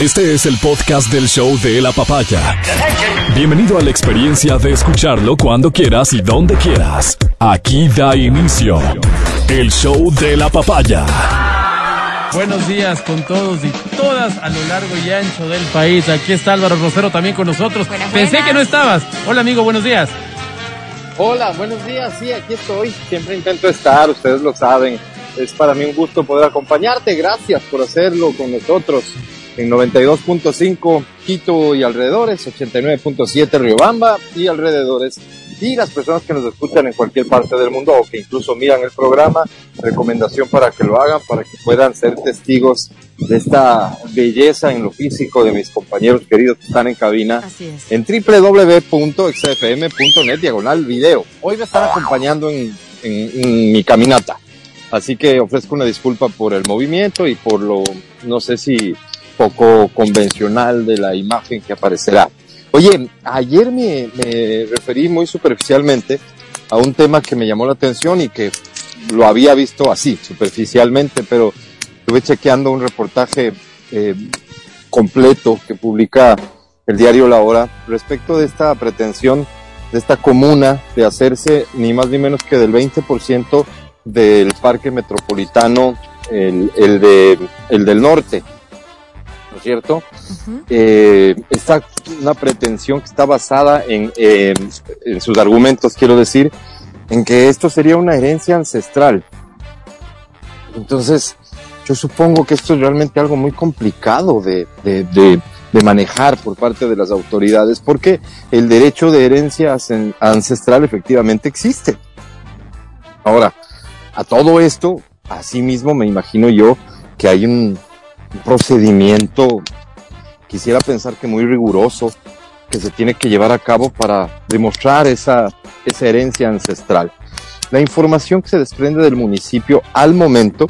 Este es el podcast del show de la papaya. Bienvenido a la experiencia de escucharlo cuando quieras y donde quieras. Aquí da inicio el show de la papaya. Buenos días con todos y todas a lo largo y ancho del país. Aquí está Álvaro Rosero también con nosotros. Buenas, Pensé buenas. que no estabas. Hola amigo, buenos días. Hola, buenos días. Sí, aquí estoy. Siempre intento estar, ustedes lo saben. Es para mí un gusto poder acompañarte. Gracias por hacerlo con nosotros en 92.5 Quito y alrededores, 89.7 Riobamba y alrededores. Y las personas que nos escuchan en cualquier parte del mundo o que incluso miran el programa, recomendación para que lo hagan, para que puedan ser testigos de esta belleza en lo físico de mis compañeros queridos que están en cabina Así es. en www.xfm.net diagonal video. Hoy me están acompañando en, en- en mi caminata, así que ofrezco una disculpa por el movimiento y por lo, no sé si poco convencional de la imagen que aparecerá. Oye, ayer me, referí muy superficialmente a un tema que me llamó la atención y que lo había visto así, superficialmente, pero estuve chequeando un reportaje eh, completo que publica el diario La Hora respecto de esta pretensión de esta comuna de hacerse ni más ni menos que del 20% del parque metropolitano, el, de, el del norte, ¿no es cierto? Eh, esta una pretensión que está basada en, eh, en sus argumentos, quiero decir, en que esto sería una herencia ancestral. Entonces, yo supongo que esto es realmente algo muy complicado de, de, de- de manejar por parte de las autoridades, porque el derecho de herencia ancestral efectivamente existe. Ahora, a todo esto, asimismo me imagino yo que hay un procedimiento quisiera pensar que muy riguroso que se tiene que llevar a cabo para demostrar esa, esa herencia ancestral. La información que se desprende del municipio al momento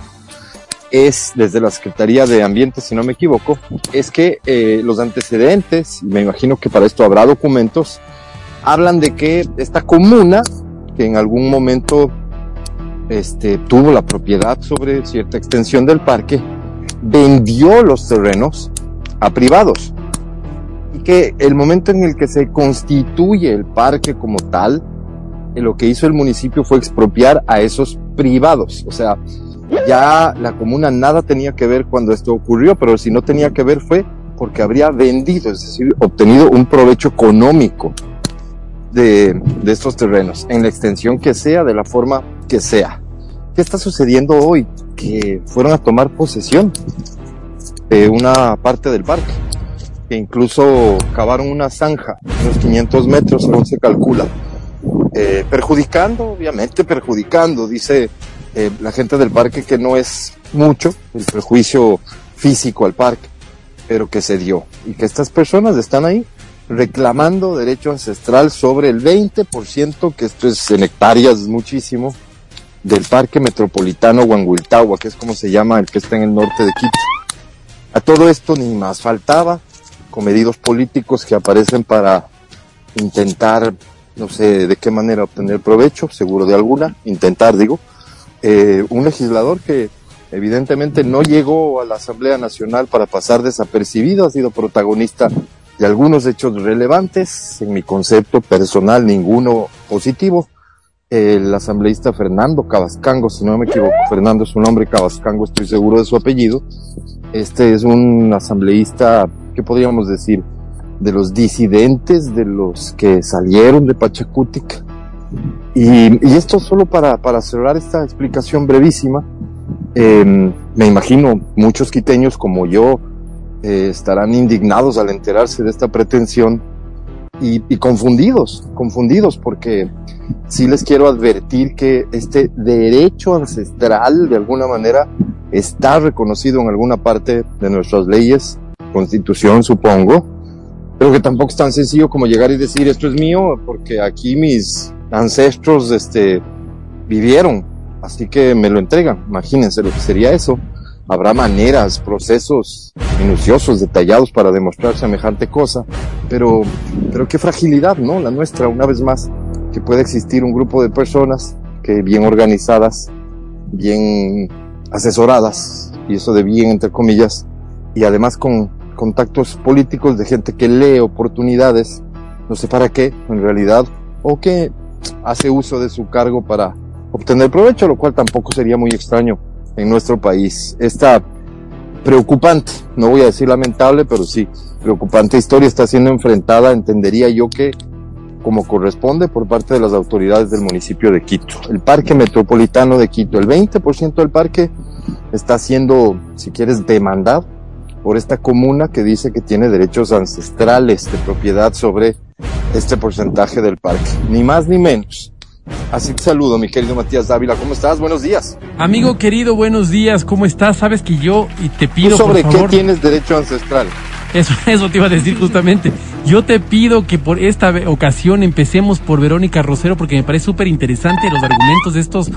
es, desde la Secretaría de Ambiente, si no me equivoco, es que eh, los antecedentes, me imagino que para esto habrá documentos, hablan de que esta comuna, que en algún momento este, tuvo la propiedad sobre cierta extensión del parque, vendió los terrenos a privados. Y que el momento en el que se constituye el parque como tal, eh, lo que hizo el municipio fue expropiar a esos privados. O sea, ya la comuna nada tenía que ver cuando esto ocurrió, pero si no tenía que ver fue porque habría vendido, es decir, obtenido un provecho económico de, de estos terrenos, en la extensión que sea, de la forma que sea. ¿Qué está sucediendo hoy? Que fueron a tomar posesión de una parte del parque, que incluso cavaron una zanja, unos 500 metros, según se calcula, eh, perjudicando, obviamente perjudicando, dice eh, la gente del parque que no es mucho el perjuicio físico al parque, pero que se dio y que estas personas están ahí reclamando derecho ancestral sobre el 20%, que esto es en hectáreas muchísimo, del Parque Metropolitano Huanguiltagua, que es como se llama el que está en el norte de Quito. A todo esto ni más faltaba, comedidos políticos que aparecen para intentar, no sé de qué manera obtener provecho, seguro de alguna, intentar digo, eh, un legislador que evidentemente no llegó a la Asamblea Nacional para pasar desapercibido, ha sido protagonista de algunos hechos relevantes, en mi concepto personal ninguno positivo, el asambleísta Fernando Cabascango, si no me equivoco, Fernando es su nombre, Cabascango estoy seguro de su apellido. Este es un asambleísta, ¿qué podríamos decir? De los disidentes, de los que salieron de Pachacutic. Y, esto solo para, para cerrar esta explicación brevísima, eh, me imagino muchos quiteños como yo eh, estarán indignados al enterarse de esta pretensión y, y confundidos, confundidos porque sí les quiero advertir que este derecho ancestral de alguna manera está reconocido en alguna parte de nuestras leyes, constitución supongo, pero que tampoco es tan sencillo como llegar y decir esto es mío porque aquí mis ancestros este, vivieron, así que me lo entregan, imagínense lo que sería eso. Habrá maneras, procesos minuciosos, detallados para demostrar semejante cosa, pero, pero qué fragilidad, ¿no? La nuestra, una vez más, que puede existir un grupo de personas que bien organizadas, bien asesoradas, y eso de bien entre comillas, y además con contactos políticos, de gente que lee oportunidades, no sé para qué, en realidad, o que hace uso de su cargo para obtener provecho, lo cual tampoco sería muy extraño en nuestro país. Esta preocupante, no voy a decir lamentable, pero sí, preocupante historia está siendo enfrentada, entendería yo que como corresponde por parte de las autoridades del municipio de Quito. El Parque Metropolitano de Quito, el 20% del parque está siendo, si quieres, demandado por esta comuna que dice que tiene derechos ancestrales de propiedad sobre este porcentaje del parque. Ni más ni menos. Así te saludo, mi querido Matías Dávila. ¿Cómo estás? Buenos días. Amigo querido, buenos días. ¿Cómo estás? Sabes que yo y te pido. ¿Tú sobre por favor, qué tienes derecho ancestral? Eso, eso te iba a decir justamente. Yo te pido que por esta ocasión empecemos por Verónica Rosero porque me parece súper interesante los argumentos de estos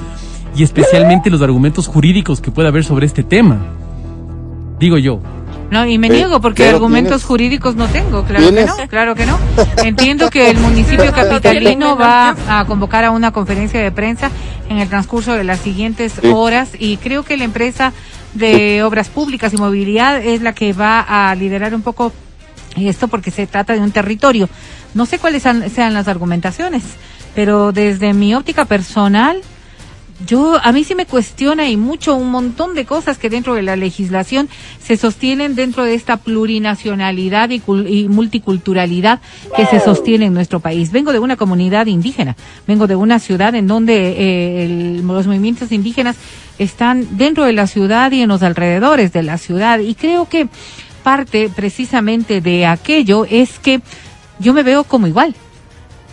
y especialmente los argumentos jurídicos que puede haber sobre este tema. Digo yo. No, y me Eh, niego porque argumentos tienes- jurídicos no tengo, claro que no, claro que no. Entiendo que el municipio capitalino va a convocar a una conferencia de prensa en el transcurso de las siguientes Sí. horas y creo que la empresa de obras públicas y movilidad es la que va a liderar un poco esto porque se trata de un territorio. No sé cuáles sean las argumentaciones, pero desde mi óptica personal, yo a mí sí me cuestiona y mucho un montón de cosas que dentro de la legislación se sostienen dentro de esta plurinacionalidad y, y multiculturalidad que se sostiene en nuestro país. Vengo de una comunidad indígena, vengo de una ciudad en donde eh, el- los movimientos indígenas están dentro de la ciudad y en los alrededores de la ciudad y creo que parte precisamente de aquello es que yo me veo como igual.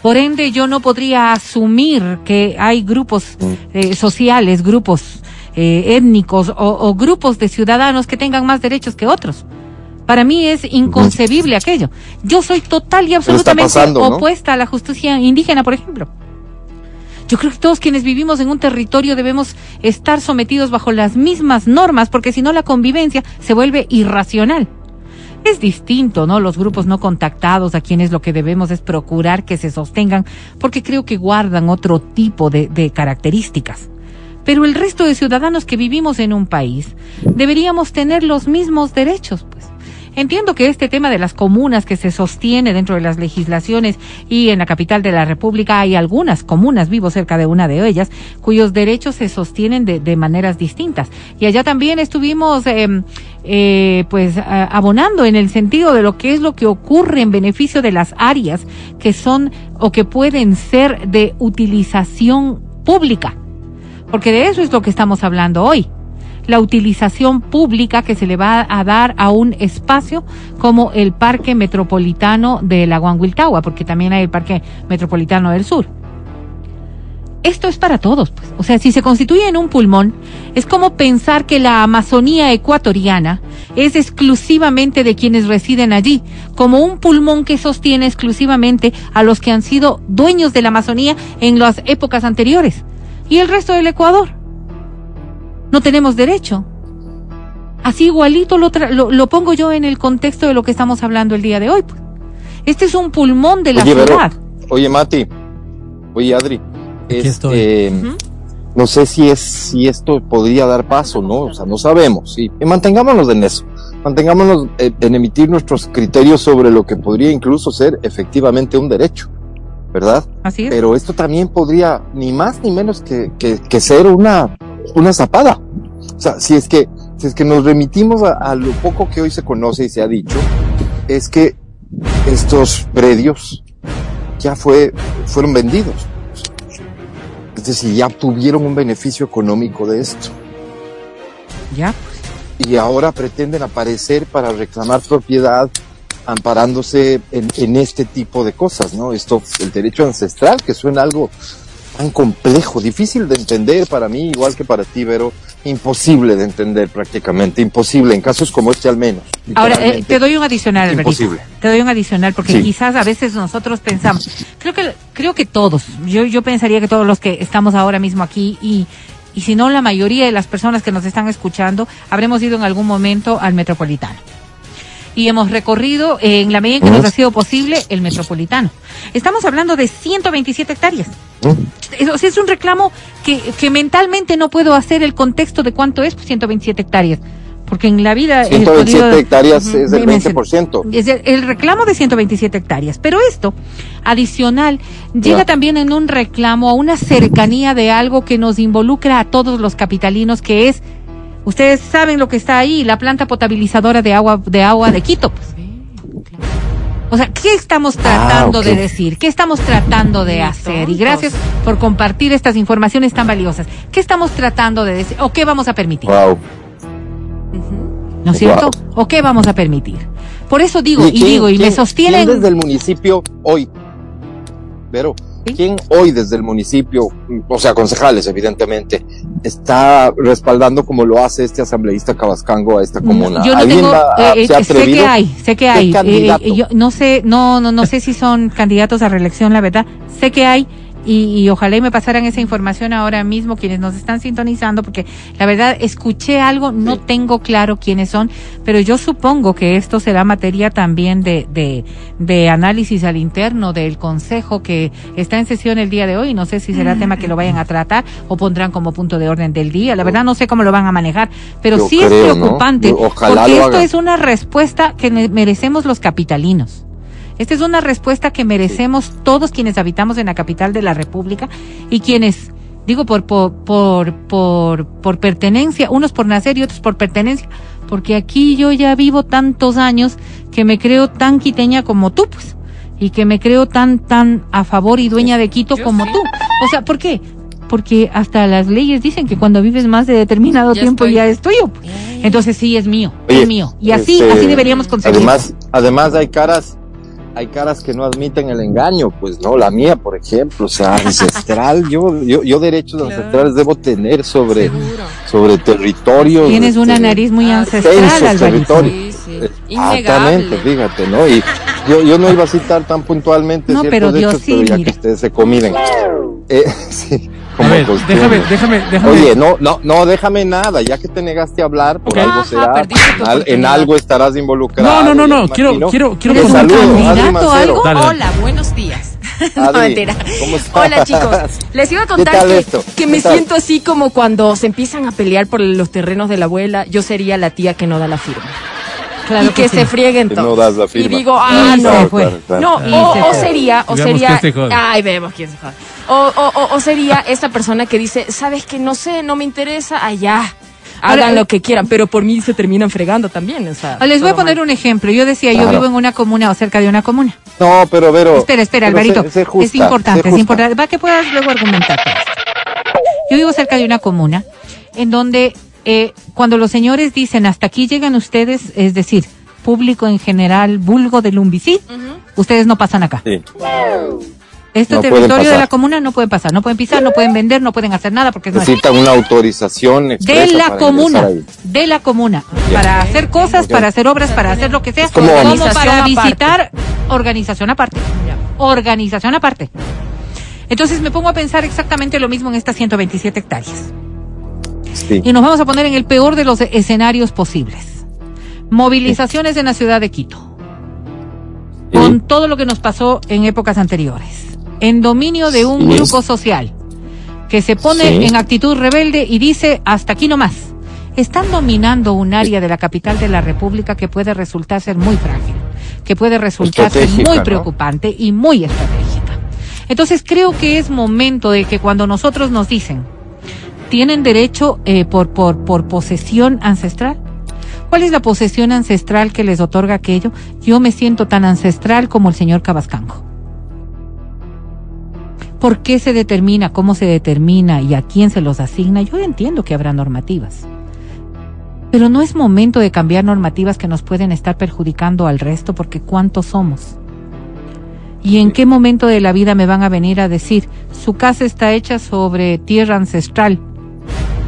Por ende, yo no podría asumir que hay grupos eh, sociales, grupos eh, étnicos o, o grupos de ciudadanos que tengan más derechos que otros. Para mí es inconcebible aquello. Yo soy total y absolutamente pasando, ¿no? opuesta a la justicia indígena, por ejemplo. Yo creo que todos quienes vivimos en un territorio debemos estar sometidos bajo las mismas normas, porque si no la convivencia se vuelve irracional. Es distinto, ¿no? Los grupos no contactados a quienes lo que debemos es procurar que se sostengan, porque creo que guardan otro tipo de, características. Pero el resto de ciudadanos que vivimos en un país deberíamos tener los mismos derechos, pues. Entiendo que este tema de las comunas que se sostiene dentro de las legislaciones y en la capital de la República hay algunas comunas, vivo cerca de una de ellas, cuyos derechos se sostienen de, maneras distintas. Y allá también estuvimos, eh, eh, pues, abonando en el sentido de lo que es lo que ocurre en beneficio de las áreas que son o que pueden ser de utilización pública. Porque de eso es lo que estamos hablando hoy la utilización pública que se le va a dar a un espacio como el Parque Metropolitano de la Guanguiltagua, porque también hay el Parque Metropolitano del Sur. Esto es para todos, pues. O sea, si se constituye en un pulmón, es como pensar que la Amazonía ecuatoriana es exclusivamente de quienes residen allí, como un pulmón que sostiene exclusivamente a los que han sido dueños de la Amazonía en las épocas anteriores. Y el resto del Ecuador no tenemos derecho. Así igualito lo, tra- lo, lo pongo yo en el contexto de lo que estamos hablando el día de hoy. pues. Este es un pulmón de la Oye, ciudad. Oye, Mati. Oye, Adri. Aquí estoy. este, Ujú. No sé si es si esto podría dar paso, ¿no? O sea, no sabemos. Sí. Y mantengámonos en eso. Mantengámonos eh, en emitir nuestros criterios sobre lo que podría incluso ser efectivamente un derecho, ¿verdad? Así es. Pero esto también podría ni más ni menos que, que, que ser una, una zapada. O sea, si es que, si es que nos remitimos a, a lo poco que hoy se conoce y se ha dicho, es que estos predios ya fue, fueron vendidos. Decir, ya tuvieron un beneficio económico de esto. Ya. Y ahora pretenden aparecer para reclamar propiedad amparándose en, en este tipo de cosas, ¿no? Esto, el derecho ancestral, que suena algo tan complejo, difícil de entender para mí, igual que para ti, pero imposible de entender prácticamente, imposible, en casos como este al menos. Ahora, eh, te doy un adicional. Imposible. Te doy un adicional porque Sí. quizás a veces nosotros pensamos, creo que creo que todos, yo yo pensaría que todos los que estamos ahora mismo aquí y y si no la mayoría de las personas que nos están escuchando habremos ido en algún momento al metropolitano. Y hemos recorrido eh, en la medida en que nos ha sido posible el metropolitano. Estamos hablando de 127 hectáreas. Es, o sea, es un reclamo que, que mentalmente no puedo hacer el contexto de cuánto es 127 hectáreas. porque en la vida... he 127 podido- hectáreas es el me mencionó. 20%. Es el, el reclamo de 127 hectáreas. Pero esto, adicional, llega también en un reclamo a una cercanía de algo que nos involucra a todos los capitalinos, que es, ustedes saben lo que está ahí, la planta potabilizadora de agua de, agua de Quito. pues. O sea, ¿qué estamos tratando ok. de decir? ¿Qué estamos tratando de hacer? Y gracias por compartir estas informaciones tan valiosas. ¿Qué estamos tratando de decir? ¿O qué vamos a permitir? Wow. ¿No es cierto? ¿O qué vamos a permitir? Por eso digo, y, quién- digo, y me sostienen... ¿Quién desde el municipio hoy? Pero, ¿Sí? ¿Quién hoy desde el municipio, o sea, concejales evidentemente, está respaldando como lo hace este asambleísta Cabascango a esta comuna? Yo no ¿Alguien tengo, eh, eh, sé que hay, sé que ¿Qué hay. eh, yo no sé, no, no, no sé si son candidatos a reelección, la verdad. Sé que hay y, y ojalá y me pasaran esa información ahora mismo quienes nos están sintonizando, porque la verdad escuché algo, no Sí. tengo claro quiénes son, pero yo supongo que esto será materia también de, de, de análisis al interno del consejo que está en sesión el día de hoy. No sé si será tema que lo vayan a tratar o pondrán como punto de orden del día. La verdad no sé cómo lo van a manejar, pero Yo sí es preocupante porque esto es una respuesta que merecemos los capitalinos. Esta es una respuesta que merecemos todos quienes habitamos en la capital de la República y quienes, digo, por, por, por, por, por pertenencia, unos por nacer y otros por pertenencia, porque aquí yo ya vivo tantos años que me creo tan quiteña como tú, pues, y que me creo tan, tan a favor y dueña de Quito como tú. O sea, ¿por qué? Porque hasta las leyes dicen que cuando vives más de determinado Ya tiempo estoy. ya es tuyo. pues. Entonces sí es mío, Oye, es mío. Y así, este, así deberíamos conseguir. Además, además hay caras, hay caras que no admiten el engaño, pues no, la mía, por ejemplo, o sea, ancestral, yo, yo, yo derechos Claro. ancestrales debo tener sobre, Seguro. sobre territorios. Tienes una este, nariz muy ah, ancestral, territorios. Sí, sí. Exactamente, Innegable. fíjate, ¿no? Y yo, yo no iba a citar tan puntualmente No, ciertos pero Dios hechos, sí, pero ya que ustedes se comiden. Eh, sí, como ver, costumbre. déjame, déjame, déjame. Oye, no, no, no, déjame nada, ya que te negaste a hablar, por algo Ajá, será, tu en, al- en oportunidad. algo estarás involucrado. No, no, no, no, quiero, quiero, quiero ¿Eres Te un contar- saludo, candidato algo? Dale, dale. Hola, buenos días. no, mentira. ¿cómo estás? Hola chicos, les iba a contar tal que, esto? que ¿Qué me tal? siento así como cuando se empiezan a pelear por los terrenos de la abuela, yo sería la tía que no da la firma. Claro y que, sí. se frieguen no todos. das la firma. Y digo, ah, Y no. se fue. Claro, claro. No, Y o, se o fue. sería, o sería, se jode. ay, vemos quién se jode. O, o, o, sería esta persona que dice, sabes que no sé, no me interesa, allá, hagan Ahora, lo que quieran, pero por mí se terminan fregando también, o sea. Ah, Les voy a poner mal. un ejemplo. Yo decía, yo vivo en una comuna o cerca de una comuna. No, pero Vero. Espera, espera, pero Alvarito. justa, es importante, es importante. Va que puedas luego argumentar. Yo vivo cerca de una comuna en donde eh, cuando los señores dicen hasta aquí llegan ustedes, es decir, público en general, vulgo del Lumbicí, ustedes no pasan acá. Sí. Este No territorio de la comuna no pueden pasar, no pueden pisar, no pueden vender, no pueden hacer nada porque. Necesitan una autorización de la comuna, de la comuna, Ya. para hacer cosas, Ya. para hacer obras, para hacer lo que sea, como- para aparte. visitar organización aparte, organización aparte. Entonces me pongo a pensar exactamente lo mismo en estas 127 hectáreas. Sí. Y nos vamos a poner en el peor de los escenarios posibles. Movilizaciones en la ciudad de Quito Sí. con todo lo que nos pasó en épocas anteriores, en dominio de un grupo social que se pone en actitud rebelde y dice hasta aquí no más. Están dominando un área de la capital de la República que puede resultar ser muy frágil, que puede resultar ser muy ¿no? preocupante y muy estratégica. Entonces creo que es momento de que cuando nosotros nos dicen tienen derecho eh, por, por, por posesión ancestral, ¿Cuál es la posesión ancestral que les otorga aquello? Yo me siento tan ancestral como el señor Cabascango. ¿Por qué se determina, cómo se determina y a quién se los asigna? Yo entiendo que habrá normativas. Pero no es momento de cambiar normativas que nos pueden estar perjudicando al resto porque ¿cuántos somos? ¿Y en qué momento de la vida me van a venir a decir, su casa está hecha sobre tierra ancestral?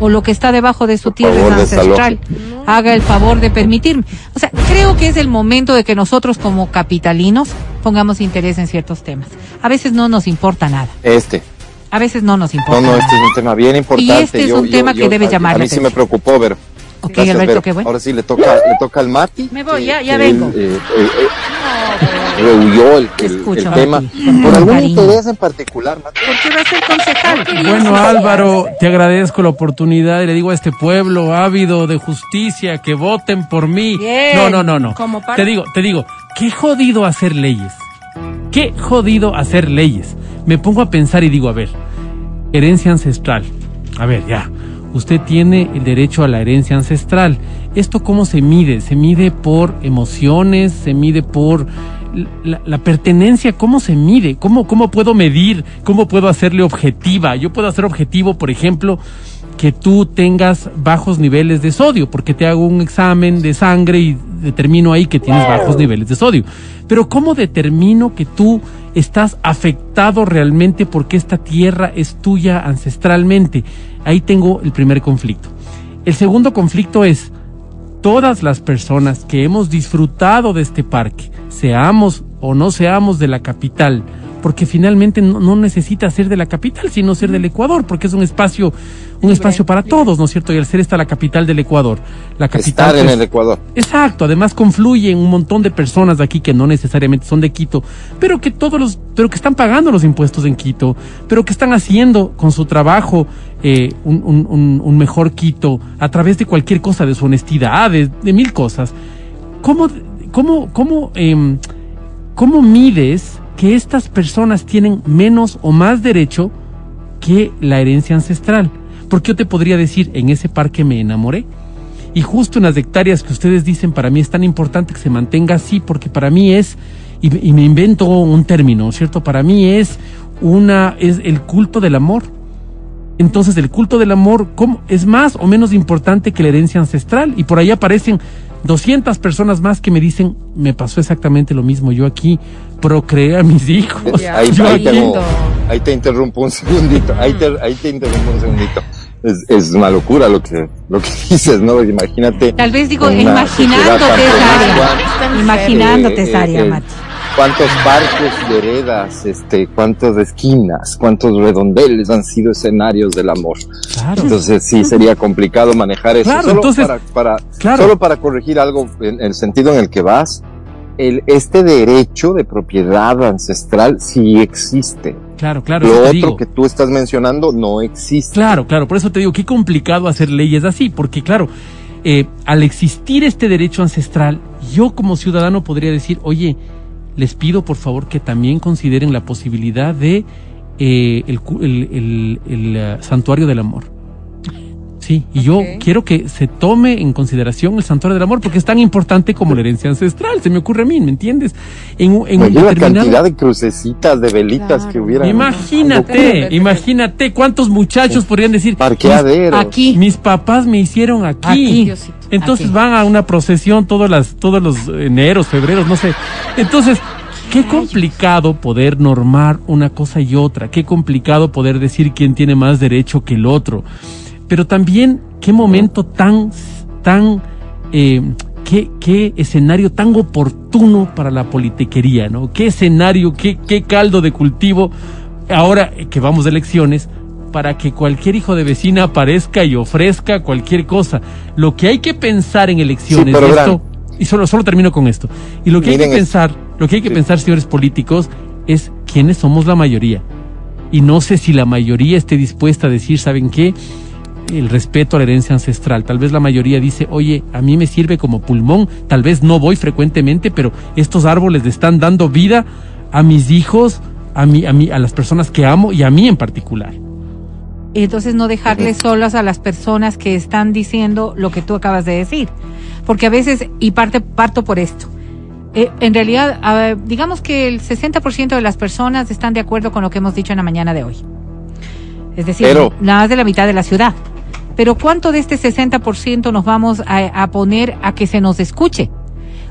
O lo que está debajo de su tierra favor, es ancestral. Haga el favor de permitirme. O sea, creo que es el momento de que nosotros como capitalinos pongamos interés en ciertos temas. A veces no nos importa nada. Este. A veces no nos importa. No, no, nada. este es un tema bien importante. este es un tema que debe llamar A mí sí me preocupó, pero Ok, Gracias, Alberto, Vero. qué bueno. Ahora sí le toca, le toca al Mati. Me voy, que- ya- ya que él, vengo. eh, eh, eh, rehuyó el, el- Escucho, el tema. Mati, Por algún cariño. interés en particular, Mati. Porque va a ser concejal. Bueno, Álvaro, te agradezco la oportunidad y le digo a este pueblo ávido de justicia que voten por mí. Bien. No, no, no, no. Como Te digo, te digo, qué jodido hacer leyes. Qué jodido hacer leyes. Me pongo a pensar y digo, a ver, herencia ancestral. A ver, ya. Usted tiene el derecho a la herencia ancestral. ¿Esto cómo se mide? Se mide por emociones, se mide por la, pertenencia, ¿cómo se mide? ¿Cómo, ¿Cómo puedo medir? ¿Cómo puedo hacerle objetiva? Yo puedo hacer objetivo, por ejemplo, que tú tengas bajos niveles de sodio, porque te hago un examen de sangre y determino ahí que tienes bajos niveles de sodio. Pero ¿cómo determino que tú estás afectado realmente porque esta tierra es tuya ancestralmente? Ahí tengo el primer conflicto. El segundo conflicto es todas las personas que hemos disfrutado de este parque, seamos o no seamos de la capital, porque finalmente no, no necesita ser de la capital, sino ser del Ecuador, porque es un espacio, un espacio para todos, ¿no es cierto? Y al ser esta la capital del Ecuador, la capital Estar en pues, el Ecuador. Exacto, además confluyen un montón de personas de aquí que no necesariamente son de Quito, pero que todos los, pero que están pagando los impuestos en Quito, pero que están haciendo con su trabajo eh, un, un- un- un mejor Quito a través de cualquier cosa, de su honestidad, de, de mil cosas. ¿Cómo, cómo, cómo, em, cómo mides que estas personas tienen menos o más derecho que la herencia ancestral? Porque yo te podría decir, en ese parque me enamoré. Y justo en las hectáreas que ustedes dicen, para mí es tan importante que se mantenga así, porque para mí es, y, me invento un término, ¿cierto? Para mí es una, es el culto del amor. Entonces el culto del amor ¿cómo? es más o menos importante que la herencia ancestral. Y por ahí aparecen 200 personas más que me dicen, me pasó exactamente lo mismo. Yo aquí procreé a mis hijos. Ya, ahí, ahí ahí te interrumpo un segundito. Ahí te, ahí te interrumpo un segundito. Es, es una locura lo que, lo que dices, ¿no? Imagínate. Tal vez digo, imaginándote esa Imaginándote eh, esa área, eh, eh, Mati. cuántos parques, veredas, este, cuántas esquinas, cuántos redondeles han sido escenarios del amor. Claro. Entonces sí sería complicado manejar eso. Claro, solo entonces- para, para- Claro. solo para corregir algo en el sentido en el que vas, el, este derecho de propiedad ancestral sí existe. Claro, claro. Lo otro digo. que tú estás mencionando no existe. Claro, claro, por eso te digo, qué complicado hacer leyes así, porque claro, eh, al existir este derecho ancestral, yo como ciudadano podría decir, oye, les pido por favor que también consideren la posibilidad de eh, el- el- el, eh, santuario del amor. Sí, y yo quiero que se tome en consideración el santuario del amor porque es tan importante como la herencia ancestral, se me ocurre a mí, ¿me entiendes? En, un- en un Oye, la cantidad de crucecitas, de velitas Claro. que hubieran. Imagínate, imagínate cuántos muchachos podrían decir, Parqueaderos. Aquí. mis papás me hicieron aquí. Aquí. Diosito. Entonces Aquí. van a una procesión todos, las, todos los eneros, febreros, no sé. Entonces, qué complicado poder normar una cosa y otra. Qué complicado poder decir quién tiene más derecho que el otro. Pero también, qué momento tan, tan, eh, qué, qué escenario tan oportuno para la politiquería, ¿no? Qué escenario, qué, qué caldo de cultivo ahora que vamos de elecciones, para que cualquier hijo de vecina aparezca y ofrezca cualquier cosa. Lo que hay que pensar en elecciones, verán. esto, y solo, solo termino con esto, y lo que hay que es- pensar, lo que hay que Sí. pensar, señores políticos, es quiénes somos la mayoría. Y no sé si la mayoría esté dispuesta a decir, ¿saben qué? El respeto a la herencia ancestral. Tal vez la mayoría dice, oye, a mí me sirve como pulmón, tal vez no voy frecuentemente, pero estos árboles le están dando vida a mis hijos, a mí, a mí, a las personas que amo y a mí en particular. Y entonces no dejarles solas a las personas que están diciendo lo que tú acabas de decir. Porque a veces, y parte, parto por esto, eh, en realidad, digamos que el 60% de las personas están de acuerdo con lo que hemos dicho en la mañana de hoy. Es decir, Pero- nada más de la mitad de la ciudad. Pero ¿cuánto de este 60% nos vamos a, a poner a que se nos escuche?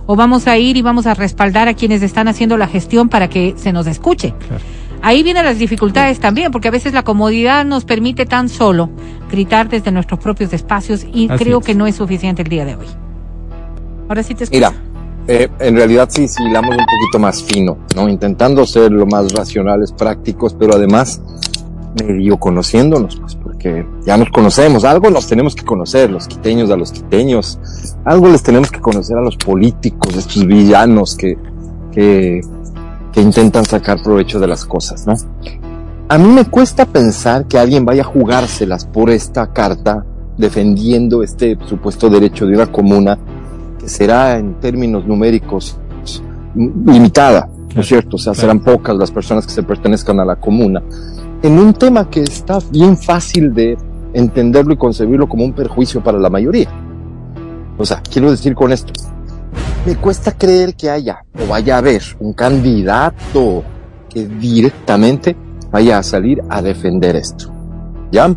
O vamos a ir y vamos a respaldar a quienes están haciendo la gestión para que se nos escuche. Claro. Ahí vienen las dificultades también, porque a veces la comodidad nos permite tan solo gritar desde nuestros propios espacios y Así creo es. que no es suficiente el día de hoy. Ahora sí te escucho. Mira, eh, en realidad sí, sí, hilamos un poquito más fino, ¿no? Intentando ser lo más racionales, prácticos, pero además medio conociéndonos, pues, porque ya nos conocemos, algo nos tenemos que conocer, los quiteños a los quiteños, algo les tenemos que conocer a los políticos, estos villanos que, que, que intentan sacar provecho de las cosas, ¿no? A mí me cuesta pensar que alguien vaya a jugárselas por esta carta defendiendo este supuesto derecho de una comuna que será en términos numéricos limitada, ¿no es cierto? O sea, serán pocas las personas que se pertenezcan a la comuna. En un tema que está bien fácil de entenderlo y concebirlo como un perjuicio para la mayoría. O sea, quiero decir con esto, me cuesta creer que haya o vaya a haber un candidato que directamente vaya a salir a defender esto. ¿Ya?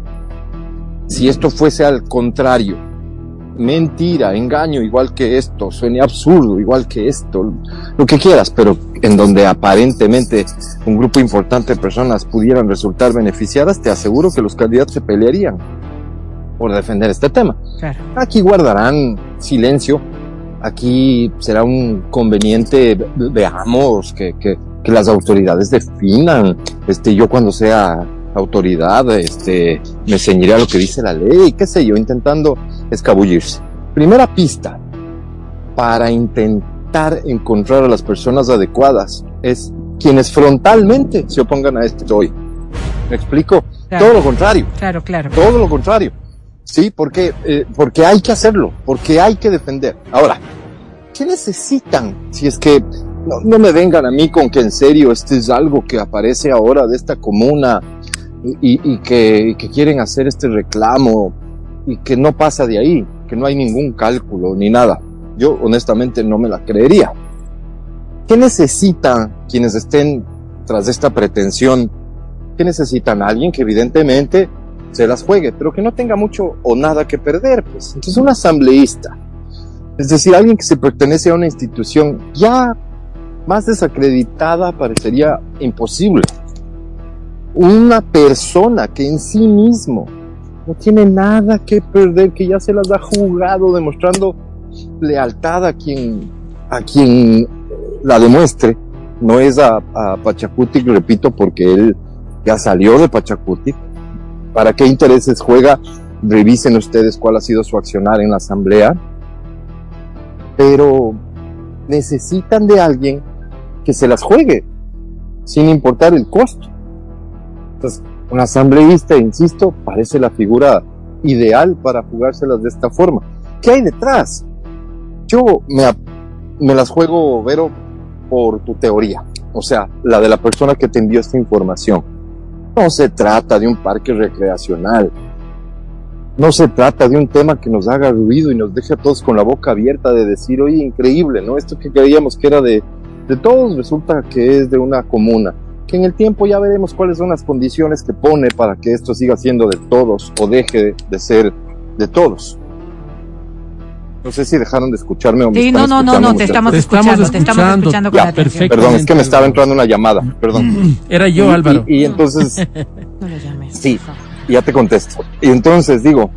Si esto fuese al contrario, mentira, engaño, igual que esto, suene absurdo, igual que esto, lo que quieras, pero en donde aparentemente un grupo importante de personas pudieran resultar beneficiadas, te aseguro que los candidatos se pelearían por defender este tema. Claro. Aquí guardarán silencio, aquí será un conveniente, veamos, que, que, que las autoridades definan, este, yo cuando sea autoridad, este, me ceñiré a lo que dice la ley, qué sé yo, intentando escabullirse. Primera pista para intentar encontrar a las personas adecuadas es quienes frontalmente se opongan a esto hoy. ¿Me explico? Claro. Todo lo contrario, Claro, claro. todo lo contrario. Sí, porque, eh, porque hay que hacerlo, porque hay que defender. Ahora, ¿qué necesitan? Si es que no, no me vengan a mí con que en serio este es algo que aparece ahora de esta comuna y, que quieren hacer este reclamo y que no pasa de ahí, que no hay ningún cálculo ni nada. Yo honestamente no me la creería. ¿Qué necesitan quienes estén tras esta pretensión? ¿Qué necesitan? Alguien que evidentemente se las juegue, pero que no tenga mucho o nada que perder, pues. Entonces un asambleísta, es decir, alguien que se pertenece a una institución ya más desacreditada parecería imposible. Una persona que en sí mismo no tiene nada que perder, que ya se las ha jugado demostrando lealtad a quien, a quien la demuestre. No es a, a repito, porque él ya salió de Pachacutic. ¿Para qué intereses juega? Revisen ustedes cuál ha sido su accionar en la asamblea. Pero necesitan de alguien que se las juegue, sin importar el costo. Entonces, un asambleísta, insisto, parece la figura ideal para jugárselas de esta forma. ¿Qué hay detrás? Yo me, las juego, Vero, por tu teoría, o sea, la de la persona que te envió esta información. No se trata de un parque recreacional. No se trata de un tema que nos haga ruido y nos deje a todos con la boca abierta de decir, oye, increíble, ¿no? Esto que creíamos que era de, de todos resulta que es de una comuna. Que en el tiempo ya veremos cuáles son las condiciones que pone para que esto siga siendo de todos o deje de ser de todos. No sé si dejaron de escucharme o me Sí, están no, no, no, no, te estamos Te estamos escuchando, te estamos escuchando. Ya, atención. perfecto. Perdón, es que me estaba entrando una llamada, perdón. Era yo, Y- Álvaro. Y, y entonces, No lo llames. Sí. ya te contesto. Y entonces digo,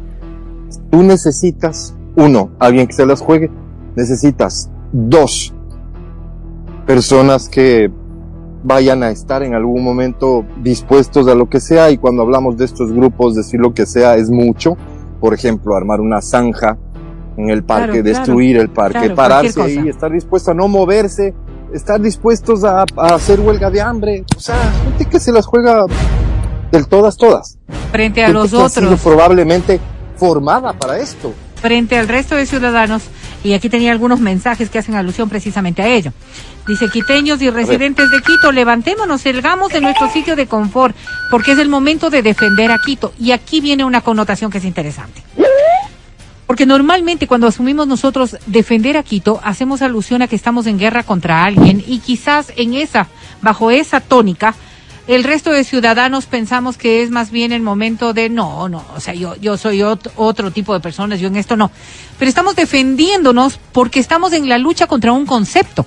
tú necesitas, uno, alguien que se las juegue, necesitas dos personas que vayan a estar en algún momento dispuestos a lo que sea y cuando hablamos de estos grupos decir lo que sea es mucho, por ejemplo, armar una zanja en el parque, Claro, destruir el parque, claro, pararse cosa. estar dispuesto a no moverse, estar dispuestos a, a hacer huelga de hambre, o sea, gente que se las juega del todas, todas. Frente a Gente los que ha sido otros, probablemente formada para esto. frente al resto de ciudadanos, y aquí tenía algunos mensajes que hacen alusión precisamente a ello. Dice, quiteños y residentes de Quito, levantémonos, salgamos de nuestro sitio de confort, porque es el momento de defender a Quito. Y aquí viene una connotación que es interesante. Porque normalmente cuando asumimos nosotros defender a Quito, hacemos alusión a que estamos en guerra contra alguien y quizás en esa, bajo esa tónica, el resto de ciudadanos pensamos que es más bien el momento de no, no, o sea, yo, yo soy ot- otro tipo de personas, yo en esto no. Pero estamos defendiéndonos porque estamos en la lucha contra un concepto.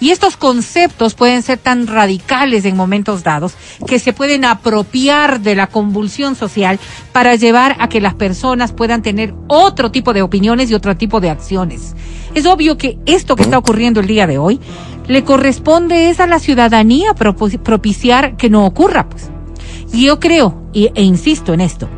Y estos conceptos pueden ser tan radicales en momentos dados que se pueden apropiar de la convulsión social para llevar a que las personas puedan tener otro tipo de opiniones y otro tipo de acciones. Es obvio que esto que está ocurriendo el día de hoy le corresponde es a la ciudadanía propiciar que no ocurra, pues. Y yo creo, y, e insisto en esto,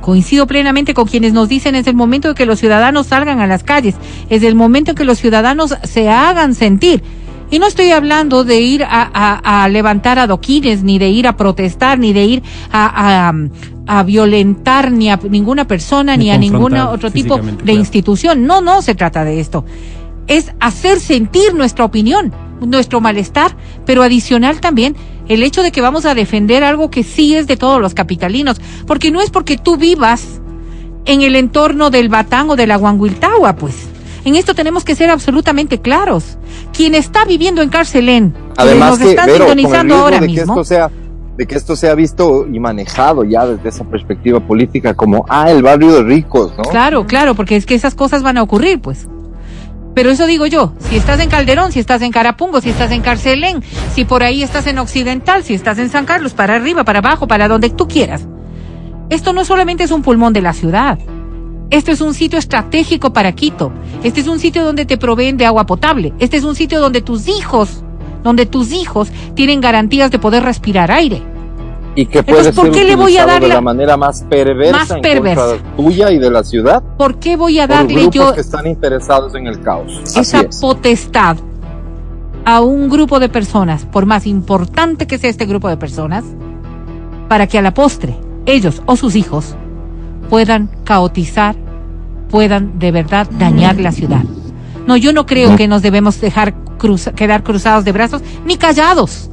Coincido plenamente con quienes nos dicen es el momento de que los ciudadanos salgan a las calles, es el momento en que los ciudadanos se hagan sentir. Y no estoy hablando de ir a, a, a levantar adoquines, ni de ir a protestar, ni de ir a, a, a violentar ni a ninguna persona, Ni ni, a ningún otro tipo de claro. institución. No, no se trata de esto. Es hacer sentir nuestra opinión, nuestro malestar, pero adicional también el hecho de que vamos a defender algo que sí es de todos los capitalinos, porque no es porque tú vivas en el entorno del Batán o de la Huanguiltagua, pues. En esto tenemos que ser absolutamente claros. Quien está viviendo en Carcelén, Además nos que, están Vero, con el sintonizando ahora de que mismo, esto sea de que esto sea visto y manejado ya desde esa perspectiva política como ah el barrio de ricos, ¿no? Claro, claro, porque es que esas cosas van a ocurrir, pues. Pero eso digo yo, si estás en Calderón, si estás en Carapungo, si estás en Carcelén, si por ahí estás en Occidental, si estás en San Carlos, para arriba, para abajo, para donde tú quieras. Esto no solamente es un pulmón de la ciudad. Esto es un sitio estratégico para Quito. Este es un sitio donde te proveen de agua potable. Este es un sitio donde tus hijos, donde tus hijos tienen garantías de poder respirar aire. Y que puede Entonces, ¿por ser qué le voy a dar de la- manera más perversa, Más en perversa? contra tuya y de la ciudad ¿Por qué voy a darle yo que están interesados en el caos. Esa es. potestad a un grupo de personas, por más importante que sea este grupo de personas, para que a la postre ellos o sus hijos puedan caotizar, puedan de verdad dañar la ciudad. No, yo no creo que nos debemos dejar cruza- quedar cruzados de brazos ni callados.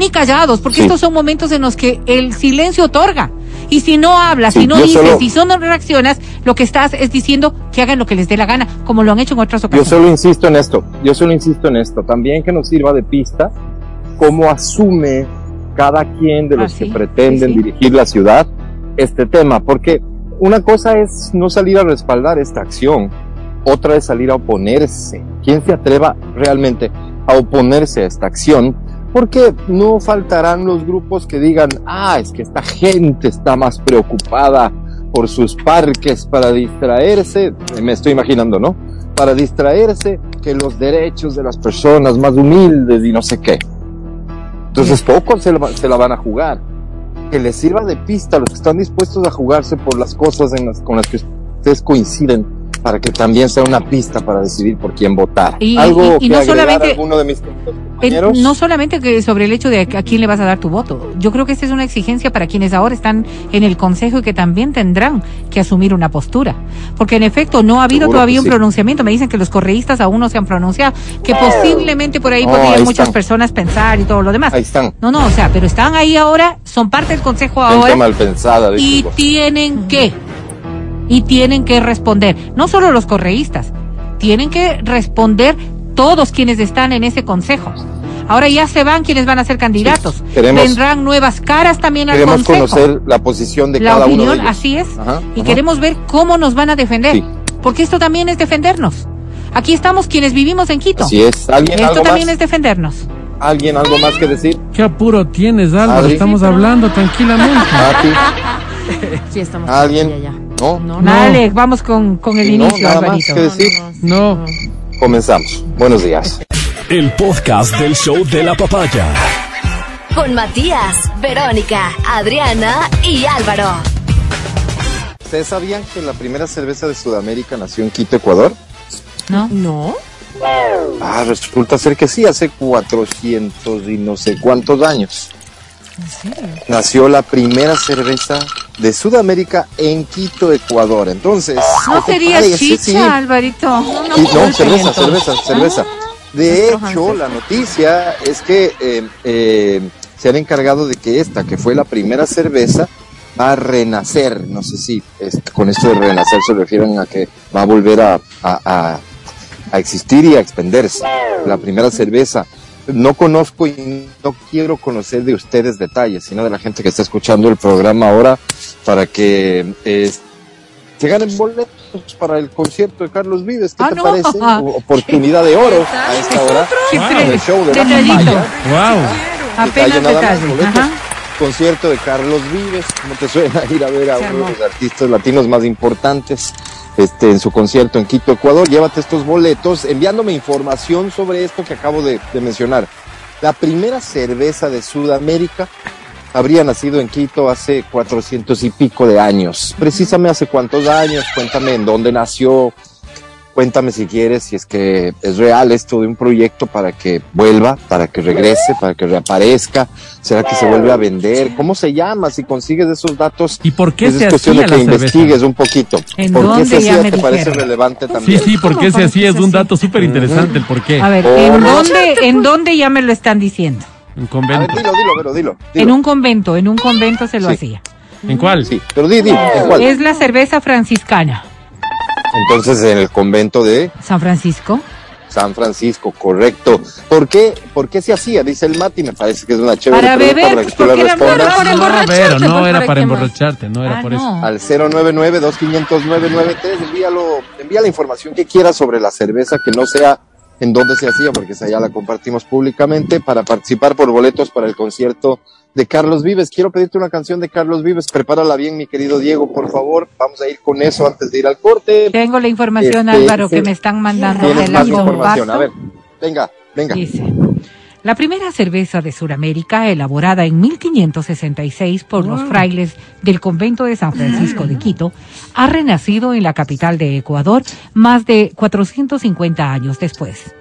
Ni callados, porque Sí. estos son momentos en los que el silencio otorga. Y si no hablas, Sí, si no yo dices, solo- si no reaccionas, lo que estás es diciendo que hagan lo que les dé la gana, como lo han hecho en otras Yo ocasiones. solo insisto en esto, yo solo insisto en esto, también que nos sirva de pista cómo asume cada quien de Ah, los sí, que pretenden sí, dirigir la ciudad este tema, porque una cosa es no salir a respaldar esta acción, otra es salir a oponerse. ¿Quién se atreva realmente a oponerse a esta acción? Porque no faltarán los grupos que digan, ah, es que esta gente está más preocupada por sus parques para distraerse, me estoy imaginando, ¿no? Para distraerse que los derechos de las personas más humildes y no sé qué. Entonces pocos se la, van a jugar. Que les sirva de pista a los que están dispuestos a jugarse por las cosas con las que ustedes coinciden para que también sea una pista para decidir por quién votar. Y- Algo y- y que no solamente- alguno de mis queridos Eh, compañeros. no solamente que sobre el hecho de a quién le vas a dar tu voto. Yo creo que esta es una exigencia para quienes ahora están en el Consejo y que también tendrán que asumir una postura. Porque en efecto no ha habido Seguro todavía un sí. pronunciamiento. Me dicen que los correístas aún no se han pronunciado, que posiblemente por ahí podrían ahí muchas están. personas pensar y todo lo demás. Ahí están. No, no, o sea, pero están ahí ahora, son parte del Consejo Gente ahora mal pensada. y tienen que, y tienen que responder, no solo los correístas, tienen que responder todos quienes están en ese consejo. Ahora ya se van quienes van a ser candidatos. queremos- Vendrán nuevas caras también al Queremos consejo. conocer la posición de la cada uno opinión, de ellos. así es. Ajá, y ajá. queremos ver cómo nos van a defender. Sí. Porque esto también es defendernos. Aquí estamos quienes vivimos en Quito. Así es. ¿Alguien Esto algo también más? es defendernos. ¿Alguien algo más que decir? ¿Qué apuro tienes, Álvaro? Estamos hablando tranquilamente. Sí, estamos. ¿Alguien? ¿No? No, No. Dale, vamos con, con el no, inicio, nada más que decir. No. Comenzamos. Buenos días. El podcast del show de la papaya. Con Matías, Verónica, Adriana y Álvaro. ¿Ustedes sabían que la primera cerveza de Sudamérica nació en Quito, Ecuador? ¿No? No. Ah, resulta ser que sí, hace 400 y no sé cuántos años. ¿En serio? Nació la primera cerveza de Sudamérica en Quito, Ecuador. Entonces, No ¿qué te sería parece? chicha, Sí. Alvarito. Y no, cerveza, cerveza, cerveza. De Nuestro hecho, la noticia es que eh, eh, se han encargado de que esta, que fue la primera cerveza, va a renacer. No sé si es- con esto de renacer se refieren a que va a volver a, a- a- a existir y a extenderse. La primera cerveza. No conozco y no quiero conocer de ustedes detalles, sino de la gente que está escuchando el programa ahora para que eh, se ganen boletos para el concierto de Carlos Vives. ¿Qué Ah, te no. parece? Oportunidad de oro a esta hora. Pre- el show de la detallito. Wow. Apenas Detalle Concierto de Carlos Vives. ¿Cómo te suena ir a ver a uno de los artistas latinos más importantes este, en su concierto en Quito, Ecuador? Llévate estos boletos enviándome información sobre esto que acabo de, de mencionar. La primera cerveza de Sudamérica habría nacido en Quito hace cuatrocientos y pico de años. Precisame hace cuántos años, cuéntame en dónde nació, cuéntame si quieres, si es que es real esto de un proyecto para que vuelva, para que regrese, para que reaparezca, será que se vuelve a vender, cómo se llama, si consigues esos datos. ¿Y por qué pues se es cuestión de hacía que la cerveza? investigues un poquito. ¿En ¿Por qué dónde? se Ya hacía? me ¿Te parece relevante Sí, también? sí, porque ese ¿Cómo así es parece un dato súper interesante el por qué. A ver, Oh, ¿en no. dónde, ¿en dónde ya me lo están diciendo? Un A ver, convento. dilo, dilo, pero dilo. En dilo. un convento, en un convento se lo Sí. hacía. ¿En cuál? Sí, pero di, di, ¿en cuál? Es la cerveza franciscana. Entonces en el convento de San Francisco. San Francisco, correcto. ¿Por qué? ¿Por qué se hacía? Dice el Mati, me parece que es una chévere Para pregunta beber, para que tú era respondas. para No, emborracharte, no pues, era ¿para para emborracharte, no era Ah, por no. eso. Al 099-2500-993, envíalo, envía la información que quieras sobre la cerveza, que no sea en dónde se hacía, porque esa ya la compartimos públicamente, para participar por boletos para el concierto de Carlos Vives. Quiero pedirte una canción de Carlos Vives, prepárala bien, mi querido Diego, por favor. Vamos a ir con eso antes de ir al corte. Tengo la información, Este, Álvaro, que me están mandando Tienes de la más información. A ver, venga, venga. Dice, la primera cerveza de Sudamérica, elaborada en 1566 por los frailes del convento de San Francisco de Quito, ha renacido en la capital de Ecuador más de 450 años después.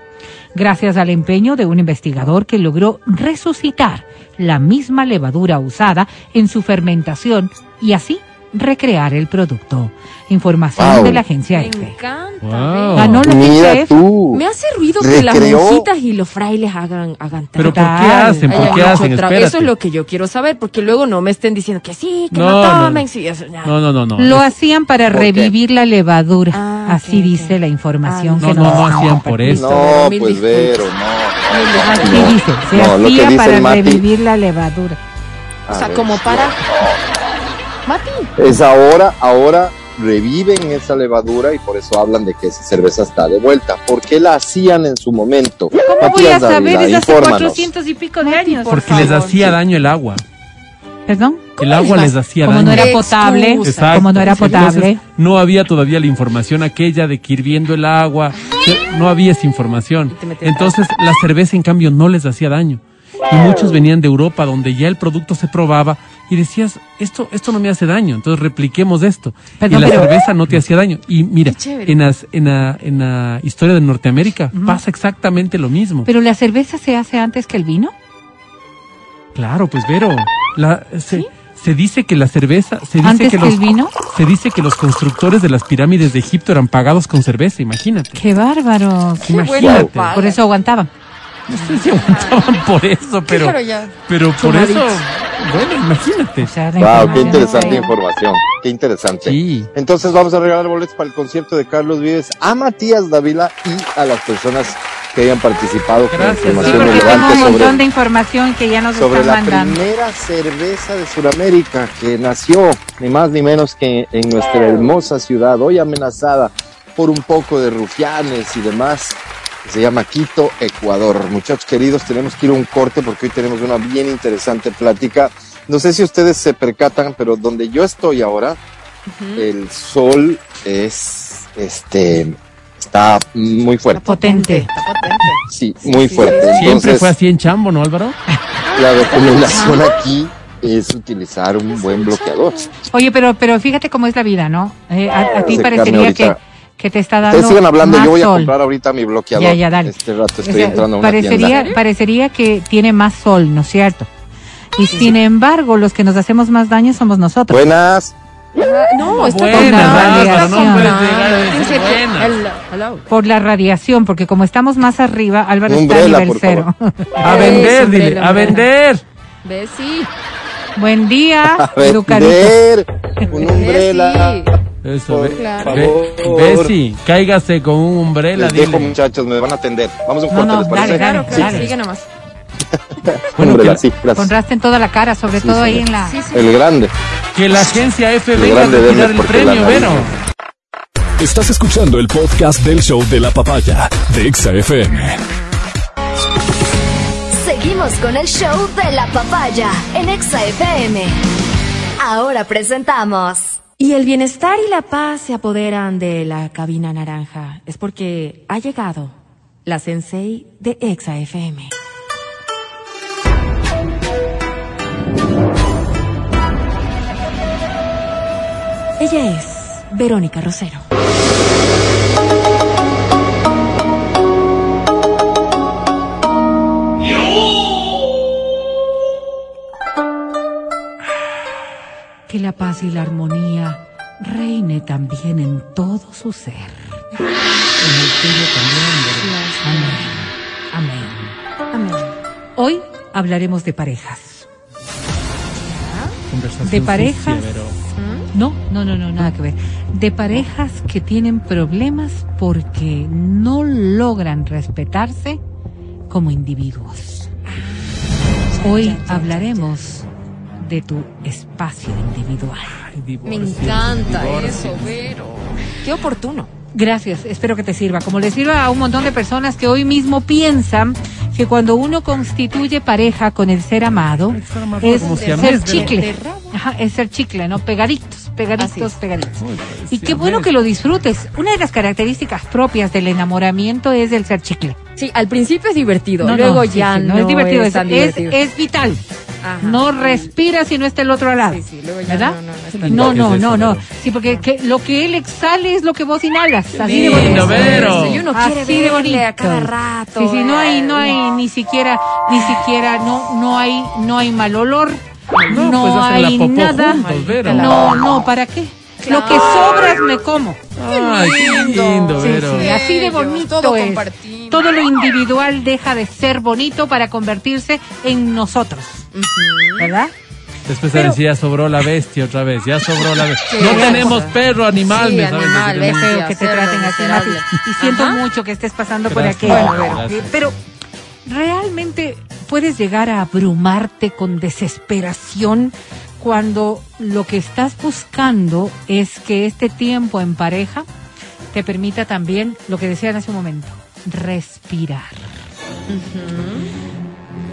Gracias al empeño de un investigador que logró resucitar la misma levadura usada en su fermentación y así recrear el producto. Información Wow. de la agencia Me EFE. encanta. Wow. Ganó la Mira agencia EFE. tú. Me hace ruido que las monjitas y los frailes hagan, hagan Pero ¿por qué hacen? ¿Por qué hacen? Eso es lo que yo quiero saber, porque luego no me estén diciendo que sí, que no, No, no, tomen. no. sí, eso, ya. No, no, no, no. Lo hacían para revivir la levadura. Ah, Así dice la información Ah, que no, nos no han hacían por eso. No, pues. Vero, no. no, Así no. dice, se No, hacía para revivir la levadura. O sea, como para... Mati. Es ahora, ahora reviven esa levadura y por eso hablan de que esa cerveza está de vuelta. ¿Por qué la hacían en su momento? ¿Cómo voy a saber? Es hace infórmanos. 400 y pico de años. por Porque les hacía daño el agua. ¿Perdón? El agua les hacía Como daño. no era potable, excusa. como no era Entonces, potable. no había todavía la información aquella de que hirviendo el agua, no había esa información. Entonces la cerveza en cambio no les hacía daño. Y muchos venían de Europa donde ya el producto se probaba y decías, esto, esto no me hace daño, entonces repliquemos esto. Perdón, y la pero- cerveza no te hacía daño. Y mira, Qué en, las- en, la, en la historia de Norteamérica pasa exactamente lo mismo. Pero la cerveza se hace antes que el vino. Claro, pues Vero, la, se, se dice que la cerveza, se dice ¿Antes que que los, el vino? se dice que los constructores de las pirámides de Egipto eran pagados con cerveza, imagínate. Qué bárbaro. Imagínate. bueno, Por eso aguantaban. No sé si aguantaban por eso, pero, Claro, ya. pero por eso, bueno, imagínate. O sea, Wow, qué interesante información. Qué interesante. Sí. Entonces vamos a regalar boletos para el concierto de Carlos Vives a Matías Dávila y a las personas que hayan participado con Gracias, Sí, información tengo relevante un montón sobre, de información que ya nos sobre están la mandando. primera cerveza de Sudamérica que nació ni más ni menos que en nuestra hermosa ciudad, hoy amenazada por un poco de rufianes y demás, que se llama Quito, Ecuador. Muchachos queridos, tenemos que ir a un corte porque hoy tenemos una bien interesante plática. No sé si ustedes se percatan, pero donde yo estoy ahora, el sol es, este, está muy fuerte. Potente. Está potente. Sí, muy sí, fuerte. Siempre Entonces, fue así en Chambo, ¿no, Álvaro? la recomendación aquí es utilizar un buen bloqueador. Oye, pero, pero fíjate cómo es la vida, ¿no? Eh, a, a ti parecería que. Que te está dando Ustedes sigan hablando, más yo voy a sol. comprar ahorita mi bloqueador. Ya, ya, dale. Este rato O estoy sea, entrando a una parecería, tienda. parecería que tiene más sol, ¿no es cierto? Y sin embargo, los que nos hacemos más daño somos nosotros. Buenas. No, está. Por la radiación, porque como estamos más arriba, Álvaro está a nivel cero. A vender, dile, a vender. Ve, sí. Buen día, A Lucarito. un Ve, umbrella. Eso, Por ve, Claro. ve, favor. Bessie, cáigase con un umbrella, Les dejo, muchachos, me van a atender. Vamos a un No, corte, no, ¿les parece? dale, Claro, dale, claro. dale. Sigue nomás. Bueno, Umbrella, que- sí, gracias. Con rastro en toda la cara, sobre Sí, todo sí. ahí en la... Sí, sí. El grande. Que la agencia F El venga a retirar el premio, Vero. Estás escuchando el podcast del show de la papaya de Exa FM con el show de la papaya en Exa FM. Ahora presentamos. Y el bienestar y la paz se apoderan de la cabina naranja. Es porque ha llegado la sensei de Exa FM. Ella es Verónica Rosero. Que la paz y la armonía reine también en todo su ser. En el tuyo también. Amén. Amén. Amén. Hoy hablaremos de parejas. De parejas. No, no, no, no, nada que ver. De parejas que tienen problemas porque no logran respetarse como individuos. Hoy hablaremos de tu espacio individual. Ay, Me encanta eso, Vero. Qué oportuno. Gracias, espero que te sirva. Como le sirva a un montón de personas que hoy mismo piensan que cuando uno constituye pareja con el ser amado, Ay, ser amado es ser chicle. Ajá, es ser chicle, ¿no? Pegaditos, pegaditos, pegaditos. Uy, Y qué bueno que lo disfrutes. Una de las características propias del enamoramiento es el ser chicle. Sí, al principio es divertido, No, luego no, ya sí, no, es divertido, es, es, divertido. es vital. Ajá. No respira si no está el otro lado. Sí, sí, luego ya ¿Verdad? no, no, no No, no, es no, eso, no. Sí, porque que lo que él exhale es lo que vos inhalas. Así de lindo, bonito. Vero. Y uno Así de bonito. a cada rato. Sí, sí, no hay, no hay eh. ni siquiera, ni siquiera, no, no hay, no hay mal olor. No, No, pues hacen la hay nada. juntos. No, no, ¿para qué? Lo que sobras me como. Ay, qué lindo, Sí, Vero. sí, así de bonito todo es. compartimos. Todo lo individual deja de ser bonito para convertirse en nosotros, ¿verdad? Después Pero- decía, ya sobró la bestia otra vez, ya sobró la bestia. Sí, no tenemos perro, animal, Sí, me saben animal, bestia. feo que te traten así. Y siento Ajá. mucho que estés pasando por aquello. bueno, gracias. Pero realmente puedes llegar a abrumarte con desesperación cuando lo que estás buscando es que este tiempo en pareja te permita también, lo que decían hace un momento, respirar.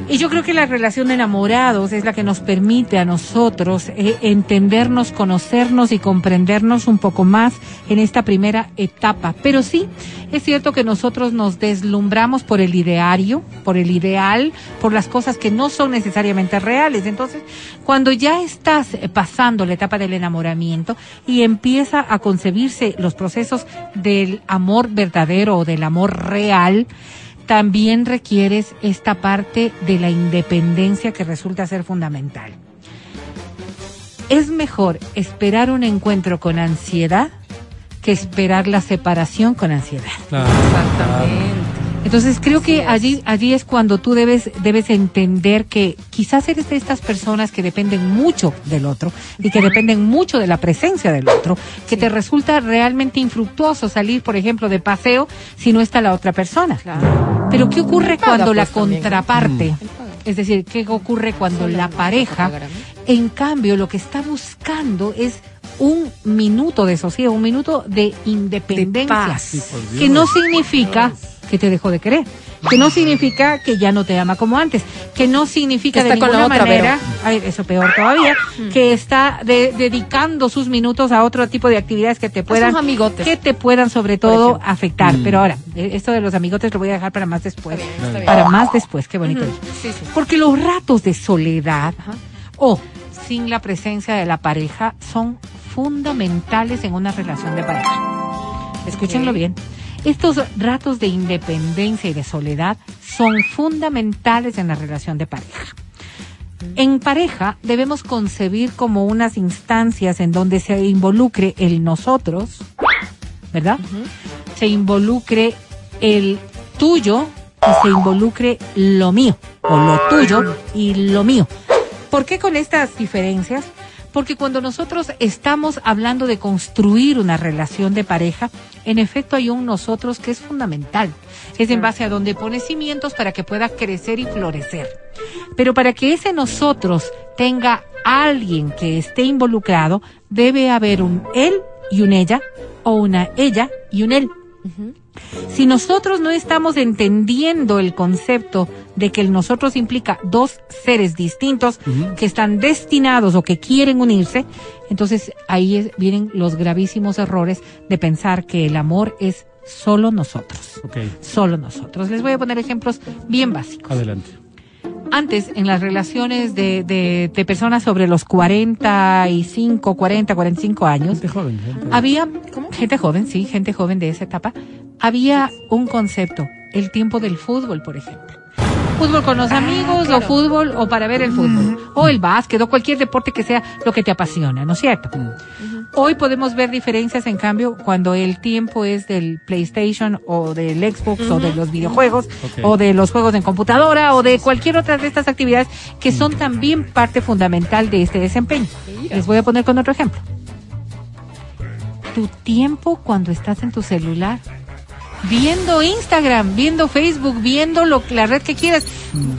Y yo creo que la relación de enamorados es la que nos permite a nosotros eh, entendernos, conocernos y comprendernos un poco más en esta primera etapa. Pero sí, es cierto que nosotros nos deslumbramos por el ideario, por el ideal, por las cosas que no son necesariamente reales. Entonces, cuando ya estás pasando la etapa del enamoramiento y empieza a concebirse los procesos del amor verdadero o del amor real, también requieres esta parte de la independencia que resulta ser fundamental. Es mejor esperar un encuentro con ansiedad que esperar la separación con ansiedad. Claro. Exactamente. Entonces creo que es. allí allí es cuando tú debes debes entender que quizás eres de estas personas que dependen mucho del otro y que dependen mucho de la presencia del otro, que te resulta realmente infructuoso salir, por ejemplo, de paseo si no está la otra persona. Claro. Pero ¿qué ocurre Paga, cuando la pues, contraparte? Es decir, ¿qué ocurre cuando la pareja, en cambio, lo que está buscando es un minuto de sosiego, un minuto de independencia? paz. Por Dios. que no significa que te dejó de querer, que no significa que ya no te ama como antes, que no significa Que de está con ninguna otra, manera, ay, eso peor todavía, que está de- dedicando sus minutos a otro tipo de actividades que te puedan, sus amigotes. que te puedan sobre todo afectar. Mm. Pero ahora, eh, esto de los amigotes lo voy a dejar para más después, Está bien, está bien. para más después, qué bonito. Sí, sí. Porque los ratos de soledad o sin la presencia de la pareja son fundamentales en una relación de pareja. Escúchenlo bien. Estos ratos de independencia y de soledad son fundamentales en la relación de pareja. En pareja debemos concebir como unas instancias en donde se involucre el nosotros, ¿verdad? Se involucre el tuyo y se involucre lo mío, o lo tuyo y lo mío. ¿Por qué con estas diferencias? Porque cuando nosotros estamos hablando de construir una relación de pareja, en efecto hay un nosotros que es fundamental. Es en base a donde pone cimientos para que pueda crecer y florecer. Pero para que ese nosotros tenga alguien que esté involucrado, debe haber un él y un ella, o una ella y un él. Si nosotros no estamos entendiendo el concepto de que el nosotros implica dos seres distintos que están destinados o que quieren unirse, entonces ahí es- vienen los gravísimos errores de pensar que el amor es solo nosotros. Solo nosotros. Les voy a poner ejemplos bien básicos. adelante. Antes en las relaciones de, de, de personas sobre los 45, 40, 45 años, Gente joven, gente. había gente joven, sí, gente joven de esa etapa, había un concepto, el tiempo del fútbol, por ejemplo. Fútbol con los amigos, o fútbol, o para ver el fútbol, o el básquet, o cualquier deporte que sea lo que te apasiona, ¿no es cierto? Hoy podemos ver diferencias, en cambio, cuando el tiempo es del PlayStation, o del Xbox, o de los videojuegos, o de los juegos en computadora, o de cualquier otra de estas actividades que son también parte fundamental de este desempeño. Les voy a poner con otro ejemplo. Tu tiempo cuando estás en tu celular. Viendo Instagram, viendo Facebook, viendo lo, la red que quieras.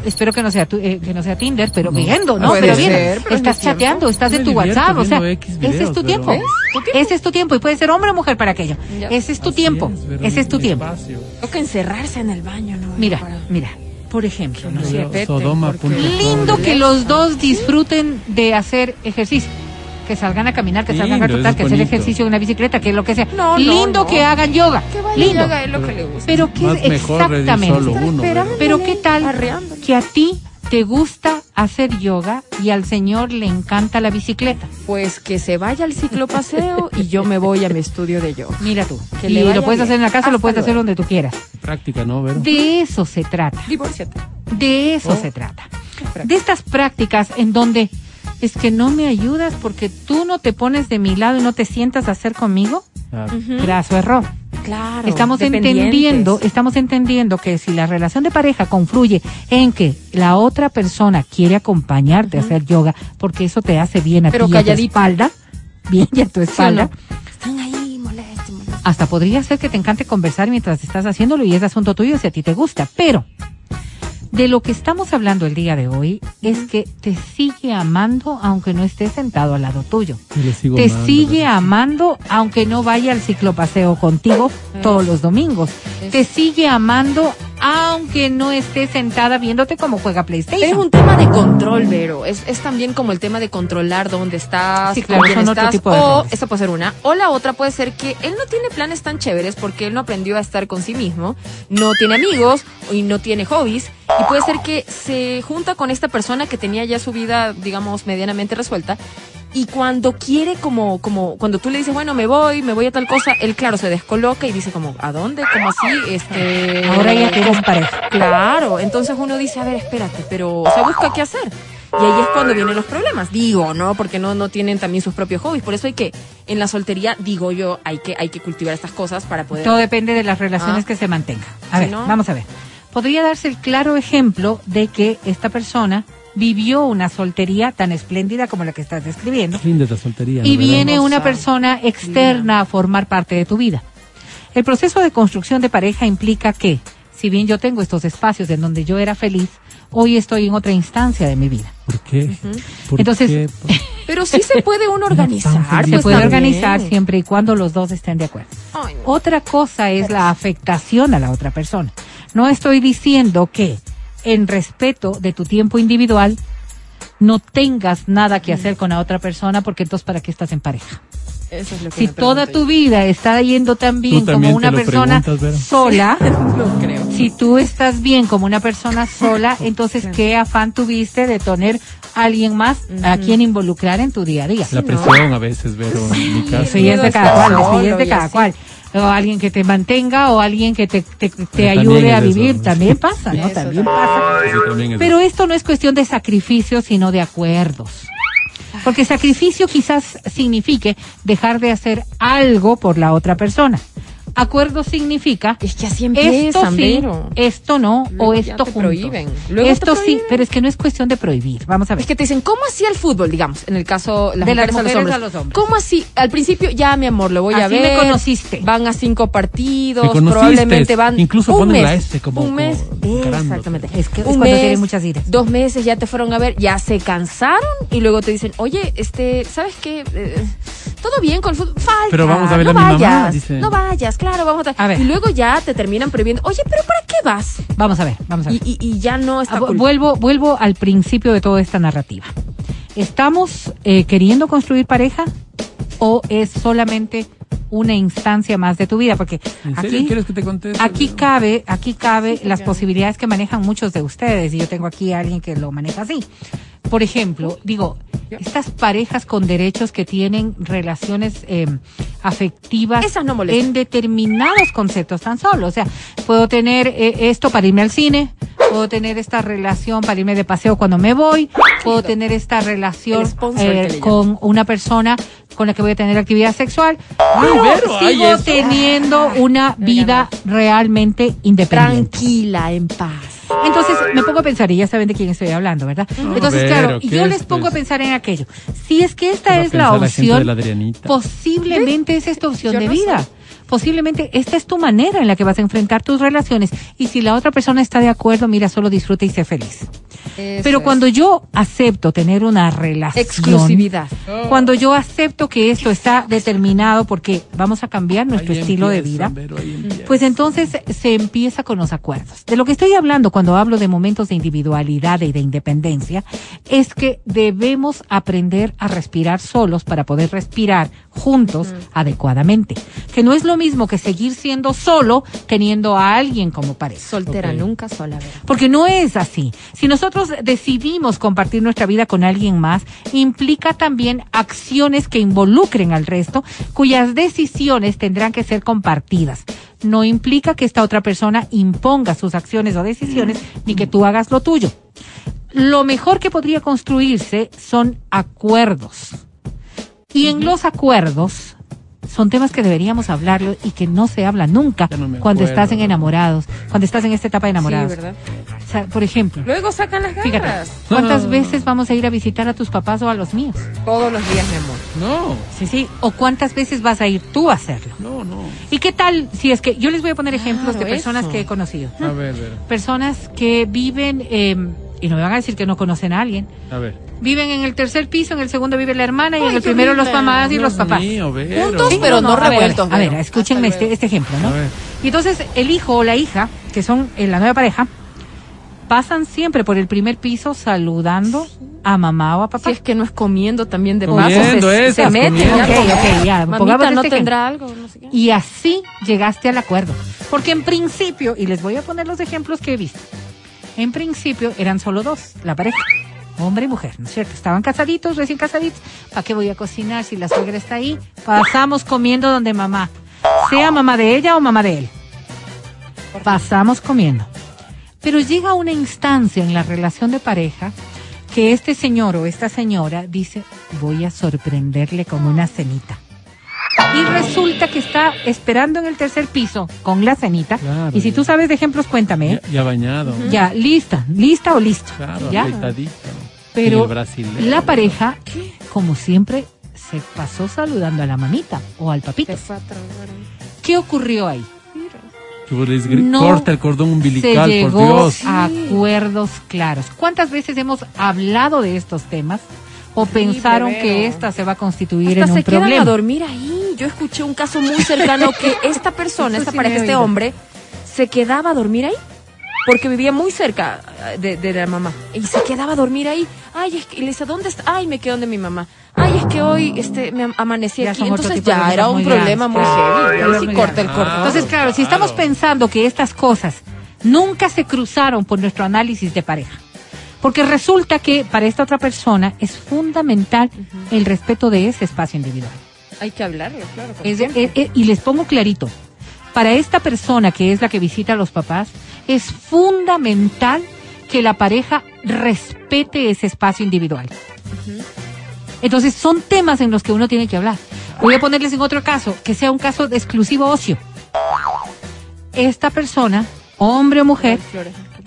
Espero que no sea tu- eh, que no sea Tinder, pero viendo, ¿no? Puede pero ser, bien. es estás chateando, estás en tu WhatsApp, o sea, ese es tu pero- tiempo. Ese es tu tiempo y puede ser hombre o mujer para aquello. Ya. Ese es tu Así tiempo. es, Ese es tu tiempo. Toca encerrarse en el baño, ¿no? Mira, Para- mira, por ejemplo, ¿no es Yo- cierto? Sodoma.com. Lindo que los dos disfruten de hacer ejercicio. Que salgan a caminar, que salgan a trotar, que es hacer ejercicio en una bicicleta, que lo que sea. No, Lindo no. que hagan yoga. Que vaya Lindo. y haga él lo que le gusta. Pero qué Más exactamente. solo uno. pero- Pero qué tal Arreando. que a ti te gusta hacer yoga y al señor le encanta la bicicleta. Pues que se vaya al ciclopaseo y yo me voy a mi estudio de yoga. Mira tú. Que y lo puedes bien. hacer en la casa, lo Hasta puedes hacer donde tú quieras. Práctica, ¿no, Vero? De eso se trata. Divórciate. De eso Oh. se trata. De estas prácticas en donde es que no me ayudas porque tú no te pones de mi lado y no te sientas a hacer conmigo. Ah, Graso error. Claro. Estamos entendiendo, estamos entendiendo que si la relación de pareja confluye en que la otra persona quiere acompañarte a hacer yoga porque eso te hace bien a Pero ti y a tu calladito. espalda, bien y a tu espalda, Están ahí molestos, molestos. hasta podría ser que te encante conversar mientras estás haciéndolo y es asunto tuyo si a ti te gusta, pero de lo que estamos hablando el día de hoy es que te sigue amando aunque no esté sentado al lado tuyo. Te amando, sigue amando aunque no vaya al ciclopaseo contigo todos los domingos. Te sigue amando aunque no esté sentada viéndote cómo juega PlayStation. Es un tema de control, Vero. Es, es también como el tema de controlar dónde estás, Sí, claro, quién estás. tipo de o, esa puede ser una. O la otra puede ser que él no tiene planes tan chéveres porque él no aprendió a estar con sí mismo, no tiene amigos y no tiene hobbies. Y puede ser que se junta con esta persona que tenía ya su vida, digamos, medianamente resuelta. Y cuando quiere como, como, cuando tú le dices, bueno, me voy, me voy a tal cosa, él claro se descoloca y dice como, ¿a dónde? ¿Cómo así? Este. Ahora ya tienes pareja. Claro, entonces uno dice, a ver, espérate, pero se busca qué hacer. Y ahí es cuando vienen los problemas, digo, ¿no? Porque no, no tienen también sus propios hobbies. Por eso hay que, en la soltería, digo yo, hay que, hay que cultivar estas cosas para poder... Todo depende de las relaciones Ah. que se mantengan. A Si ver, no- vamos a ver. Podría darse el claro ejemplo de que esta persona vivió una soltería tan espléndida como la que estás describiendo. Linda esta soltería. y viene una persona externa a formar parte de tu vida. El proceso de construcción de pareja implica que, si bien yo tengo estos espacios en donde yo era feliz, hoy estoy en otra instancia de mi vida. ¿Por qué? ¿Por Entonces- qué? Pero sí se puede uno organizar. Se pues, puede también. organizar siempre y cuando los dos estén de acuerdo. Ay, no. Otra cosa es la afectación a la otra persona. No estoy diciendo que en respeto de tu tiempo individual no tengas nada que hacer con la otra persona porque entonces para qué estás en pareja. Eso es lo que Si toda tu vida está yendo tan bien como una persona sola, yo. No creo. si tú estás bien como una persona sola, entonces qué afán tuviste de tener a alguien más a quien involucrar en tu día a día. La presión a veces, Vero, en mi caso. Ya es de cada cual, ya es de cada cual. O alguien que te mantenga o alguien que te, te, te también ayude a eso, vivir, también pasa, ¿no? Eso También pasa. Sí, también es- Pero esto no es cuestión de sacrificio, sino de acuerdos. Porque sacrificio quizás signifique dejar de hacer algo por la otra persona. Acuerdo significa Es que así esto empiezan, sí, Vero. esto no, Luego o ya esto te juntos. prohíben. Luego te Esto sí, pero es que no es cuestión de prohibir. Vamos a ver. Es que te dicen, ¿cómo así el fútbol? Digamos, en el caso las De las mujeres, a, los mujeres hombres. a los hombres. ¿Cómo así? Al principio, ya, mi amor, lo voy a ver. me conociste. Van a cinco partidos, probablemente van. Incluso un ponen mes, la S como- Un mes. como. Exactamente. Es que es un cuando mes, tienen muchas iras. Dos meses ya te fueron a ver, ya se cansaron y luego te dicen, oye, este, ¿sabes qué? Eh, todo bien con el fútbol. Falta. Pero vamos a ver no a mi mamá, dice. No vayas, claro, vamos a. A ver. Y luego ya te terminan prohibiendo, oye, ¿pero para qué vas? Vamos a ver, vamos a ver. Y, y, y ya no está Ah, vuelvo, vuelvo al principio de toda esta narrativa. ¿Estamos eh, queriendo construir pareja o es solamente una instancia más de tu vida, porque ¿En serio aquí, quieres que te conteste? aquí cabe, aquí cabe las posibilidades que manejan muchos de ustedes, y yo tengo aquí a alguien que lo maneja así. Por ejemplo, digo, estas parejas con derechos que tienen relaciones eh, afectivas Esas no molestan. en determinados conceptos tan solo. O sea, puedo tener eh, esto para irme al cine, puedo tener esta relación para irme de paseo cuando me voy, puedo tener esta relación eh, con una persona con la que voy a tener actividad sexual, Pero sigo teniendo una vida realmente independiente. Tranquila, en paz. Entonces me pongo a pensar, y ya saben de quién estoy hablando, ¿verdad? Entonces, Vero, claro, ¿qué yo es, les pongo pues? a pensar en aquello. Si es que esta es la gente de opción, la Adrianita. posiblemente es esta opción Yo de no vida. sé. Posiblemente esta es tu manera en la que vas a enfrentar tus relaciones. Y si la otra persona está de acuerdo, mira, solo disfruta y sé feliz. Pero cuando yo acepto tener una relación. Exclusividad. Cuando yo acepto que esto está determinado porque vamos a cambiar nuestro Ahí estilo de vida. Pues entonces se empieza con los acuerdos. De lo que estoy hablando cuando hablo de momentos de individualidad y de independencia es que debemos aprender a respirar solos para poder respirar juntos adecuadamente. Que no es lo mismo que seguir siendo solo teniendo a alguien como pareja. Soltera, nunca sola, Vera. Porque no es así. Si nosotros decidimos compartir nuestra vida con alguien más, implica también acciones que involucren al resto, cuyas decisiones tendrán que ser compartidas. No implica que esta otra persona imponga sus acciones o decisiones, ni que tú hagas lo tuyo. Lo mejor que podría construirse son acuerdos. Y en los acuerdos son temas que deberíamos hablarlo y que no se habla nunca no cuando estás en enamorados, cuando estás en esta etapa de enamorados. Sí, ¿verdad? O sea, por ejemplo, Luego sacan las fíjate, garras. ¿cuántas No. veces vamos a ir a visitar a tus papás o a los míos? Todos los días, mi amor. No, Sí, sí. ¿O cuántas veces vas a ir tú a hacerlo? no, no. ¿Y qué tal si es que yo les voy a poner ejemplos de personas eso. que he conocido? A ver, Vero. Personas que viven, eh, y no me van a decir que no conocen a alguien, A ver. Viven en el tercer piso, en el segundo vive la hermana y en el primero los mamás y los papás. mío. Juntos, Sí, pero no a ver, revueltos, A ver, escúchenme este, este ejemplo, ¿no? A ver. Y entonces el hijo o la hija, que son eh, la nueva pareja, pasan siempre por el primer piso saludando a mamá o a papá. Si es que no es comiendo también de Comiendo, paso, se, esas, se mete. ya, Ok, ok, ya, Mamita, no este tendrá algo, no sé qué. Y así llegaste al acuerdo. Porque en principio, y les voy a poner los ejemplos que he visto, en principio eran solo dos, la pareja, hombre y mujer, ¿no es cierto? Estaban casaditos, recién casaditos. ¿Para qué voy a cocinar si la suegra está ahí? Pasamos comiendo donde mamá, sea mamá de ella o mamá de él. Pasamos comiendo. Pero llega una instancia en la relación de pareja que este señor o esta señora dice, voy a sorprenderle con una cenita. Y resulta que está esperando en el tercer piso con la cenita. Claro, y si ya. tú sabes de ejemplos, cuéntame. ¿eh? Ya, ya bañado. Ya, lista, lista o listo. Claro, ¿Ya? afeitadito. Pero brasileño. la pareja, como siempre, se pasó saludando a la mamita o al papito. ¿Qué ocurrió ahí? No corta el cordón Se umbilical, por llegó Dios. a acuerdos claros. ¿Cuántas veces hemos hablado de estos temas o pensaron que esta se va a constituir Hasta en un se quedan problema? a dormir ahí. Yo escuché un caso muy cercano que esta persona, esta sí pareja, este hombre, se quedaba a dormir ahí. Porque vivía muy cerca eh, de, de la mamá. Y se quedaba a dormir ahí. Ay, es que, dice, ¿dónde está? Ay, me quedo donde mi mamá. Ay, es que hoy este, me am- amanecí Ya aquí. Entonces ya era un problema muy claro. heavy. Sí muy corta el grande. cordón. Entonces, claro, si estamos pensando que estas cosas nunca se cruzaron por nuestro análisis de pareja, porque resulta que para esta otra persona es fundamental el respeto de ese espacio individual. hay que hablarlo, claro. Es- y les pongo clarito, para esta persona que es la que visita a los papás, es fundamental que la pareja respete ese espacio individual. Entonces son temas en los que uno tiene que hablar. Voy a ponerles en otro caso, que sea un caso de exclusivo ocio. Esta persona, hombre o mujer.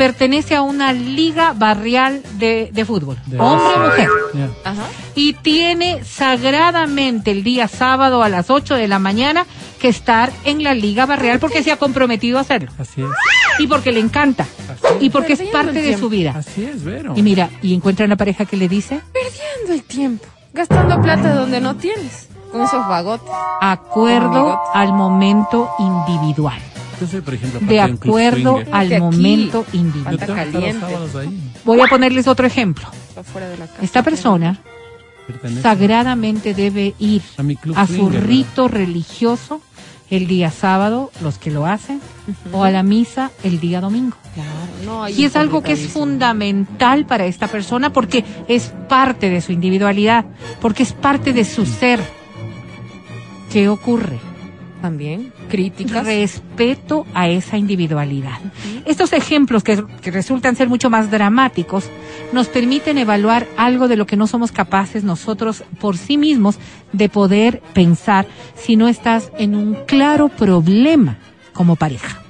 Pertenece a una liga barrial de, de fútbol. De- hombre o mujer. Ajá. y tiene sagradamente el día sábado a las 8 de la mañana que estar en la Liga Barreal porque se ha comprometido a hacerlo Así es. y porque le encanta Así y porque es parte de su vida. Así es, Vero. Y mira, y encuentra una pareja que le dice Perdiendo el tiempo. Gastando plata donde no tienes. Con esos vagotes. acuerdo Amigote. al momento individual. Yo soy, por ejemplo, De acuerdo al momento ahí. Voy a ponerles otro ejemplo. Afuera de la casa. Esta persona sagradamente debe ir a mi club a su swinger, rito religioso el día sábado, los que lo hacen, o a la misa el día domingo. Claro, no, hay Y es algo que es fundamental para esta persona porque es parte de su individualidad, porque es parte de su ser. ¿Qué ocurre? También, críticas. Respeto a esa individualidad. Estos ejemplos que, resultan ser mucho más dramáticos nos permiten evaluar algo de lo que no somos capaces nosotros por sí mismos de poder pensar si no estás en un claro problema como pareja.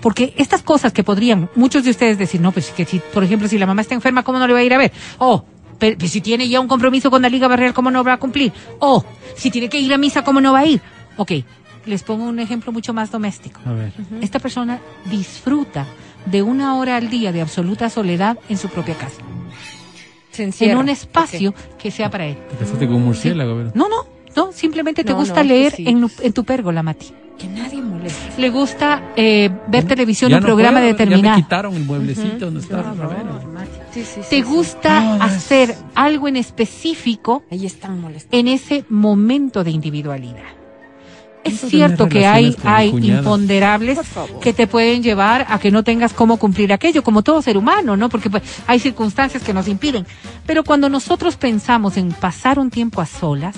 Porque estas cosas que podrían muchos de ustedes decir, no, pues que si, por ejemplo, si la mamá está enferma, ¿cómo no le va a ir a ver? O, pero, pues, si tiene ya un compromiso con la Liga Barrial, ¿cómo no va a cumplir? O, si tiene que ir a misa, ¿cómo no va a ir? Ok, les pongo un ejemplo mucho más doméstico. A ver. Esta persona disfruta de una hora al día de absoluta soledad en su propia casa, Se en un espacio que sea para él. Te casaste con un murciélago, ¿verdad? No, no, no, simplemente te No, gusta no, leer sí. en, en tu pérgola, Mati. Que nadie moleste. Le gusta eh, ver televisión, Ya un no programa puedo, Ya determinado. me quitaron el mueblecito donde estaba. Sí, Te sí. gusta hacer algo en específico Ahí están en ese momento de individualidad. Es cierto que hay, imponderables que te pueden llevar a que no tengas cómo cumplir aquello, como todo ser humano, ¿no? Porque pues, hay circunstancias que nos impiden. Pero cuando nosotros pensamos en pasar un tiempo a solas,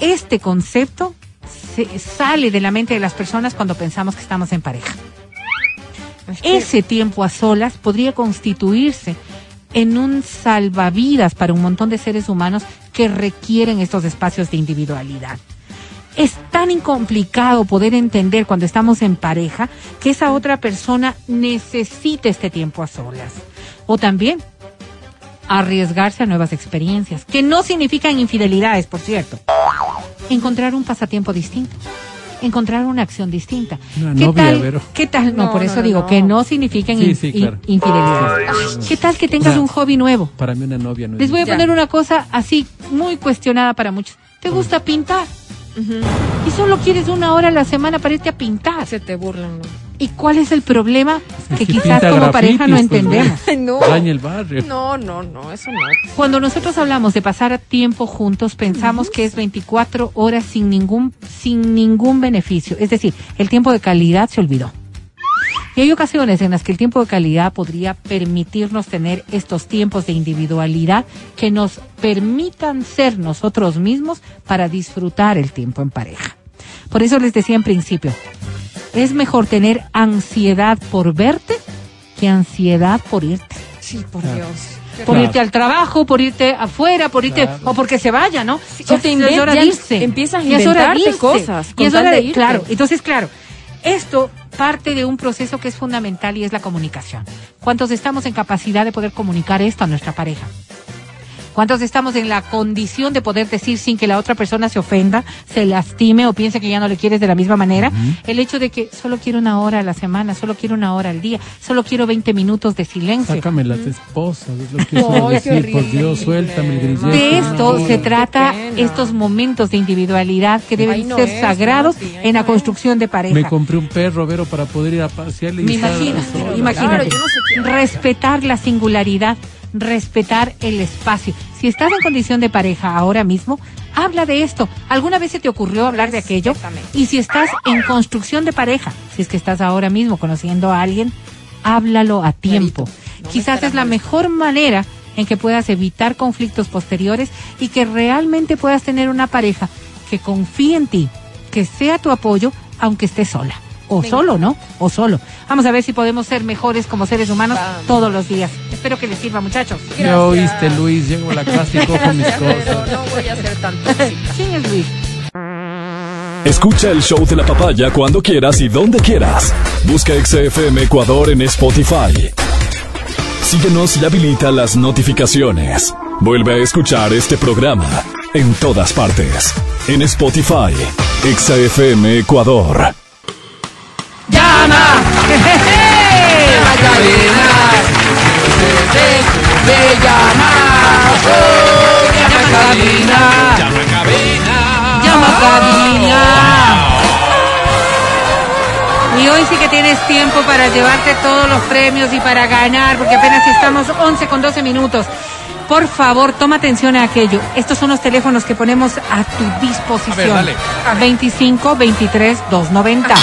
este concepto se sale de la mente de las personas cuando pensamos que estamos en pareja. Ese tiempo a solas podría constituirse en un salvavidas para un montón de seres humanos que requieren estos espacios de individualidad. Es tan complicado poder entender cuando estamos en pareja que esa otra persona necesita este tiempo a solas. O también arriesgarse a nuevas experiencias, que no significan infidelidades, por cierto. Encontrar un pasatiempo distinto. Encontrar una acción distinta. Una ¿Qué novia, tal? Vero. ¿Qué tal? No, No, por eso no, digo no. que no significan Sí, in- sí, claro. infidelidades. ¿Qué tal que tengas O sea, un hobby nuevo? Para mí una novia no es Les voy a Ya. poner una cosa así muy cuestionada para muchos. ¿Te gusta pintar? Y solo quieres una hora a la semana para irte a pintar. Se te burlan, ¿no? ¿Y cuál es el problema que quizás como pareja no pues, entendemos? No. Daña el barrio. No, no, no, eso no. Cuando nosotros hablamos de pasar tiempo juntos, pensamos que es 24 horas sin ningún, sin ningún beneficio. Es decir, el tiempo de calidad se olvidó. Y hay ocasiones en las que el tiempo de calidad podría permitirnos tener estos tiempos de individualidad que nos permitan ser nosotros mismos para disfrutar el tiempo en pareja. Por eso les decía en principio, es mejor tener ansiedad por verte que ansiedad por irte Sí, por Claro. Dios. por Claro. irte al trabajo, por irte afuera, por irte Claro. o porque se vaya, ¿no? o te es hora inven- de ya irse. empiezas a Ya es hora de inventarte cosas Y es hora de de, irte. claro, entonces claro, esto parte de un proceso que es fundamental y es la comunicación. ¿Cuántos estamos en capacidad de poder comunicar esto a nuestra pareja? ¿Cuántos estamos en la condición de poder decir sin que la otra persona se ofenda, se lastime o piense que ya no le quieres de la misma manera? El hecho de que solo quiero una hora a la semana, solo quiero una hora al día, solo quiero 20 minutos de silencio. Sácame las esposas, es lo que qué decir. Por. Dios, suéltame el grillete. De esto No, se trata estos momentos de individualidad que deben no ser es, sagrados en la construcción de pareja. Me compré un perro, Vero, para poder ir a pasearle. y Me imagino, imagínate. Claro, yo no sé. Respetar la singularidad, respetar el espacio. Si estás en condición de pareja ahora mismo, habla de esto. ¿Alguna vez se te ocurrió hablar de aquello? Y si estás en construcción de pareja, si es que estás ahora mismo conociendo a alguien, háblalo a tiempo. No Quizás es la mejor manera en que puedas evitar conflictos posteriores y que realmente puedas tener una pareja que confíe en ti, que sea tu apoyo, aunque estés sola. O Me solo, ¿no? O solo. Vamos a ver si podemos ser mejores como seres humanos Vamos. todos los días. Espero que les sirva, muchachos. Ya oíste, Luis, llego a la casa y cojo mis Pero cosas. no voy a ser tan tóxica. ¿Quién es Luis? Escucha el show de la papaya cuando quieras y donde quieras. Busca XFM Ecuador en Spotify. Síguenos y habilita las notificaciones. Vuelve a escuchar este programa en todas partes. En Spotify, XFM Ecuador. ¡Llama! ¡La cabina! ¡De llama! ¡Llama cabina! ¡Llama cabina! ¡Llama cabina! Y hoy sí que tienes tiempo para llevarte todos los premios y para ganar, porque apenas estamos 11 con 12 minutos. Por favor, toma atención a aquello. Estos son los teléfonos que ponemos a tu disposición. A ver, dale. 25 23 290.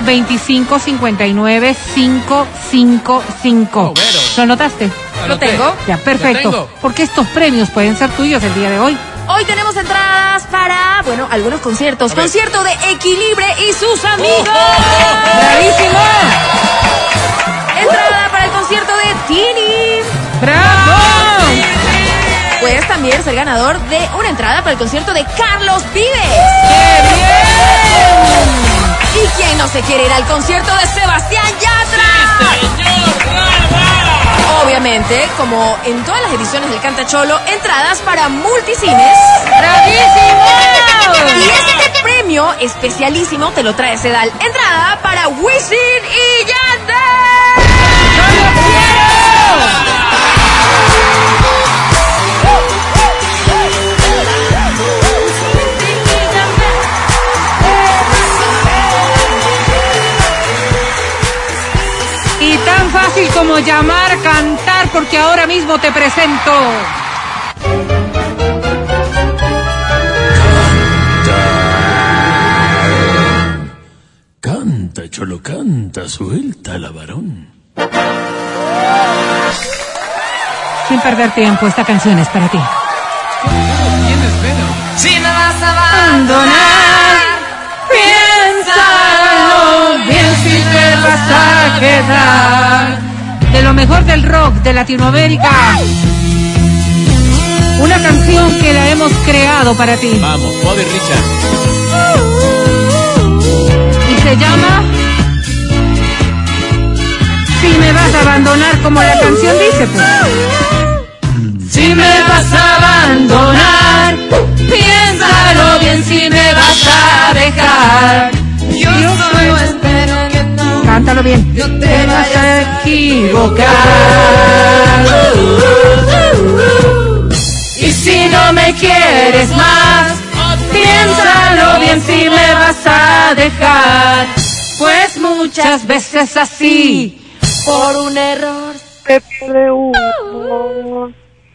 25 59 555. Oh, Vero. ¿Lo notaste? Lo tengo. Ya, perfecto. tengo. Porque estos premios pueden ser tuyos el día de hoy. Hoy tenemos entradas para, bueno, algunos conciertos. Concierto de Equilibre y sus amigos. ¡Bravísimo! Entrada para el concierto de Tini. ¡Bravo! Puedes también ser ganador de una entrada para el concierto de Carlos Vives. ¡Qué bien! ¿Y quién no se quiere ir al concierto de Sebastián Yatra? Obviamente, como en todas las ediciones del Canta Cholo, entradas para multicines. ¡Bravísimo! Y este premio especialísimo te lo trae Sedal. Entrada para Wisin y Yandel. Y fácil como llamar, cantar, porque ahora mismo te presento. Canta, cholo, canta, suelta la varón. Sin perder tiempo, esta canción es para ti. Si me vas a Abandonar, piénsalo bien si te vas a quedar. Lo mejor del rock de Latinoamérica. Una canción que la hemos creado para ti. Vamos, Bobby Richard. Y se llama Si me vas a abandonar, como la canción dice, pues. Si me vas a abandonar, piénsalo bien si me vas a dejar. Yo solo espero. Cántalo bien. No te vas a equivocar. Y si no me quieres más, piénsalo bien si me vas a dejar. Pues muchas veces así, por un error. se pierde uno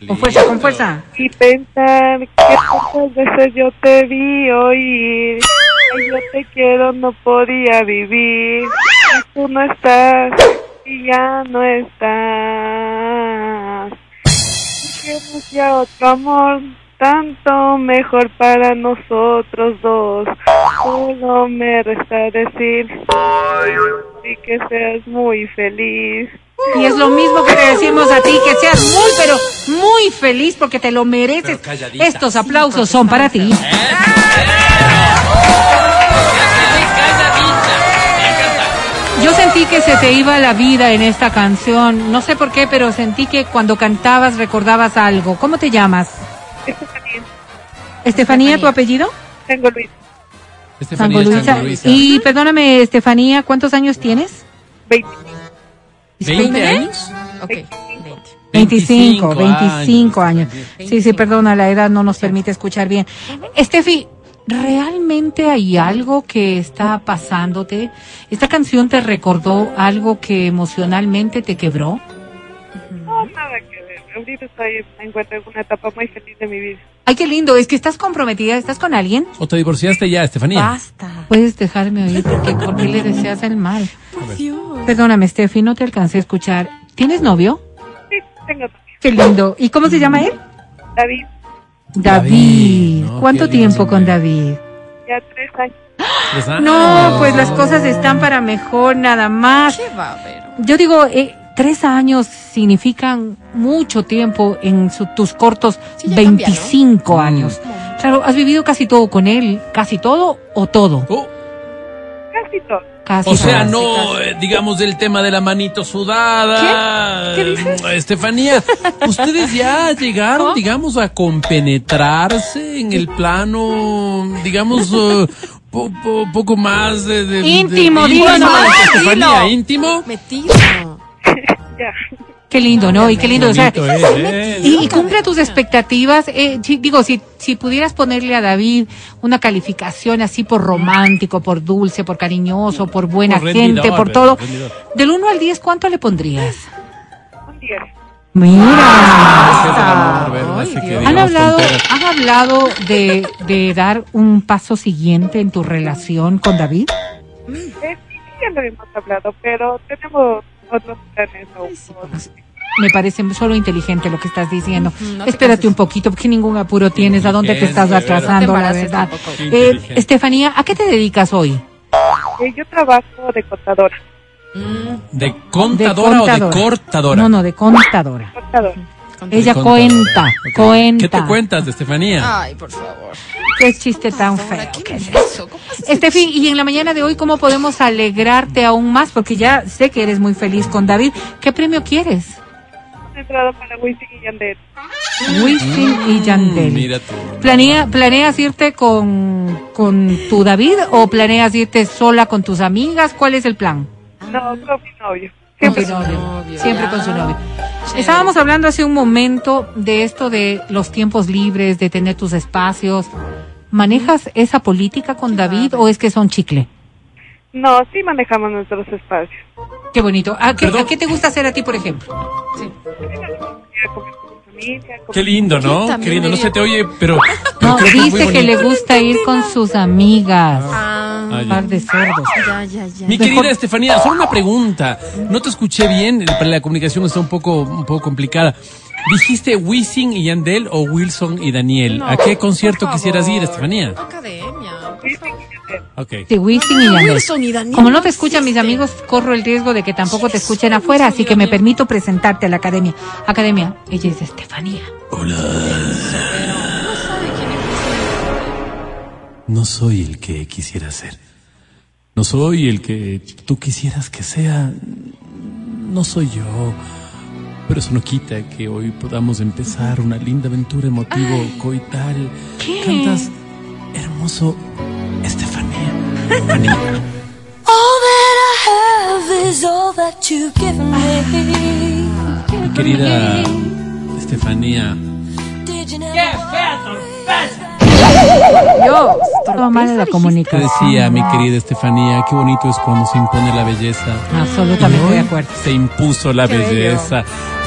Con fuerza, con fuerza. y pensar que tantas veces yo te vi oír yo te quiero no podía vivir. Y tú no estás y ya no estás. Busquemos ya otro amor tanto mejor para nosotros dos. Solo me resta decir y que seas muy feliz Y es lo mismo que te decimos a ti, que seas muy, pero muy feliz porque te lo mereces. Estos aplausos son para ti. Yo sentí que se te iba la vida en esta canción. No sé por qué, pero sentí que cuando cantabas recordabas algo. ¿Cómo te llamas? Estefanía, Estefanía, ¿tu apellido? tengo Luis Estefanía Sango Luisa. Y perdóname, Estefanía, ¿cuántos años tienes? 20 ¿20 años? Ok, 20. 25, 25 25 años. años. Sí, sí, perdona, la edad no nos permite escuchar bien. Estefi, ¿realmente hay algo que está pasándote? ¿Esta canción te recordó algo que emocionalmente te quebró? No, nada que ver. Ahorita estoy, me encuentro en una etapa muy feliz de mi vida. Ay, qué lindo, es que estás comprometida, ¿estás con alguien? ¿O te divorciaste ya, Estefanía? Basta. Puedes dejarme oír porque ¿por qué le deseas el mal? Perdóname, Estefi, no te alcancé a escuchar. ¿Tienes novio? Sí, tengo. Qué lindo. ¿Y cómo se llama él? David, David. David, ¿no? ¿Cuánto tiempo con. David? ya tres años. Tres años. No, pues las cosas están para mejor, nada más. ¿Qué va a haber? Yo digo, eh, tres años significan mucho tiempo en su- tus cortos Sí, ya 25 años. Claro, has vivido casi todo con él, casi todo o todo. Oh, Casi todo. Casi o sea, todo. no, eh, digamos, del tema de la manito sudada. ¿Qué? ¿Qué dices? Eh, Estefanía, ustedes ya llegaron, digamos, a compenetrarse en el plano, digamos, eh, po- po- poco más de... Íntimo, de- íntimo, nomás, Estefanía, íntimo. Metido. Qué lindo, ¿no? Y qué lindo. O sea, Bonito es, y, y cumple tus expectativas. Eh, si- digo, si, si pudieras ponerle a David una calificación así por romántico, por dulce, por cariñoso, por buena Por gente, por todo, Rendidor. del 1 al 10, ¿cuánto le pondrías? Un 10. Mira. Han hablado, han hablado de, de dar un paso siguiente en tu relación con David. Eh, sí, ya lo hemos hablado, pero tenemos otros planes aún. Me parece solo inteligente lo que estás diciendo. No te Espérate canses. un poquito, porque ningún apuro tienes. ¿A dónde te estás atrasando, verdad. la No te verdad? Eh. Estefanía, ¿a qué te dedicas hoy? Eh, yo trabajo de contadora. Mm, ¿De contadora, De o de contadora. cortadora? No, no, de contadora. Contadora. Ella Contadora. cuenta, Ok. cuenta. ¿Qué te cuentas de Estefanía? Ay, por favor. Qué chiste tan feo. ¿a ¿Qué es es. eso? ¿Cómo haces Estefi, y en la mañana de hoy, ¿cómo podemos alegrarte aún más? Porque ya sé que eres muy feliz con David. ¿Qué premio quieres? He entrado para Wisin y Yandel. Wisin y Yandel. Mm, Mira tú. ¿Planea, ¿Planeas irte con, con tu David o planeas irte sola con tus amigas? ¿Cuál es el plan? No, con mi novio. Con Siempre su novio. novio, Siempre con su novio. Chévere. Estábamos hablando hace un momento de esto de los tiempos libres, de tener tus espacios. ¿Manejas esa política con David o es que son chicle? No, sí manejamos nuestros espacios. Qué bonito. ¿A qué, Perdón. a qué te gusta hacer a ti, por ejemplo? Comer- Qué lindo, ¿no? Qué lindo. No se te oye, pero. pero No, creo que es muy dice que le gusta ir con sus amigas. Ah, Ah, ya. Par de cerdos. ya, ya, ya. Mi querida Estefanía, solo una pregunta. No te escuché bien, la comunicación está un poco, un poco complicada. ¿Dijiste Wisin y Yandel o Wilson y Daniel? No, ¿A qué concierto quisieras ir. Estefanía? Academia. Wisin y Yandel. Ok. Sí, Wisin y Yandel. Wilson y Daniel. Como no te escuchan mis amigos, corro el riesgo de que tampoco te escuchen afuera, así que me permito presentarte a la academia. Academia, ella es Estefanía. No soy el que quisiera ser. No soy el que tú quisieras que sea. No soy yo. Pero eso no quita que hoy podamos empezar una linda aventura emotivo coital. ¿Qué? Cantas hermoso Estefanía. Estefanía. All that I have is all that you've given me. Mi querida Estefanía. Did you never Yo, toda mala la Te comunicación. decía, mi querida Estefanía, qué bonito es cuando se impone la belleza. Absolutamente de acuerdo. Se impuso la Qué bello.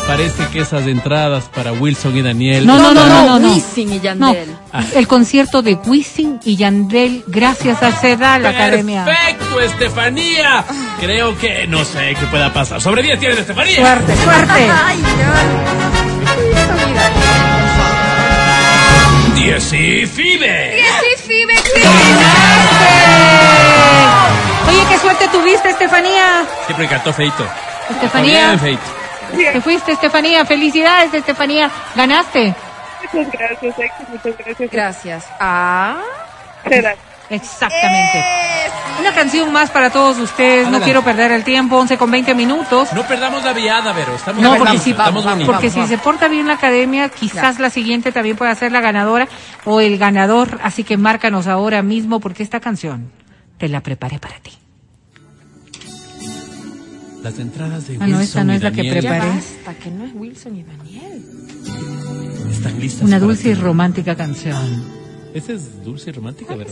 Parece que esas entradas para Wilson y Daniel. No, no, no, no, no. no. Wisin y No, Yandel. el concierto de Wisin y Yandel, gracias a CEDA, la academia. Perfecto, Estefanía. Creo que no sé qué pueda pasar. Sobre 10 tienes, Estefanía. Suerte, suerte. Ay, ya. Wisin y Daniel. 10 y FIBE. Oye, qué suerte tuviste, Estefanía. Siempre cantó feito. Estefanía. Bien, feito. Te fuiste, Estefanía. Felicidades, Estefanía. Ganaste. Muchas gracias, Ex, muchas gracias. Gracias. Ah. Será. Exactamente. Una canción más para todos ustedes. No Adelante. quiero perder el tiempo. 11 con 20 minutos. No perdamos la viada, Vero. Estamos No, porque si, estamos bonitos. porque si se porta bien la academia, quizás la siguiente también pueda ser la ganadora o el ganador. Así que márcanos ahora mismo porque esta canción te la preparé para ti. Las entradas de Ah, Wilson no, esta no y es la que Daniel preparé. basta, que no es Wilson y Daniel. están listas. Una dulce y ti. romántica canción. Esa es dulce y romántica, Vero.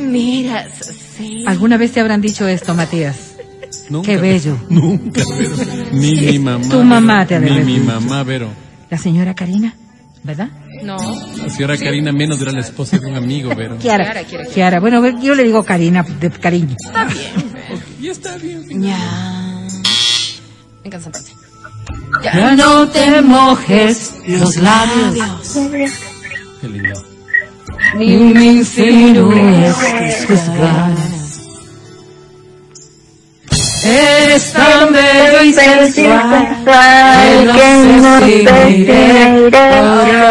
Mira, sí. ¿Alguna vez te habrán dicho esto, Matías? Nunca, Qué bello. Nunca, Vero. Ni mi mamá. Tu mamá te ha de Ni mi mamá, Vero. La señora Karina, ¿verdad? No. La señora Karina menos era la esposa de un amigo, Vero. Kiara. Kiara, Kiara, Kiara. Bueno, yo le digo Karina de cariño. Y está bien. Ya. Me encanta parte. Ya no te mojes los labios. Qué lindo. Ni me insinúes tus ganas. Eres tan bello y sensual que no sé si iré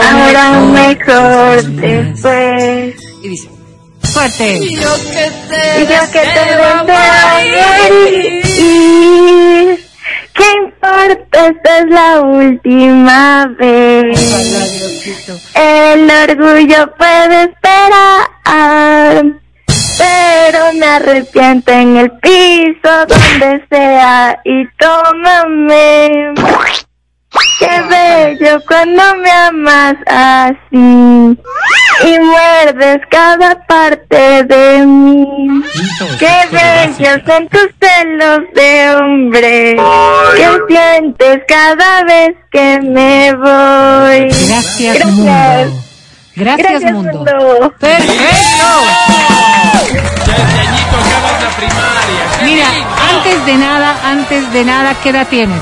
ahora mejor después. Y dice. Fuerte. Y yo que te vengo a ir. ¿Qué importa? Esta es la última vez. El orgullo puede esperar. Pero me arrepiento en el piso donde sea y tómame. Qué bello cuando me amas así. Y muerdes cada parte de mí. Qué bellos son tus celos de hombre que sientes cada vez que me voy. Gracias, Gracias. mundo. Gracias, Gracias, mundo. mundo. Perfecto. La primaria. ¡Qué Mira, antes de nada, antes de nada, ¿qué edad tienes?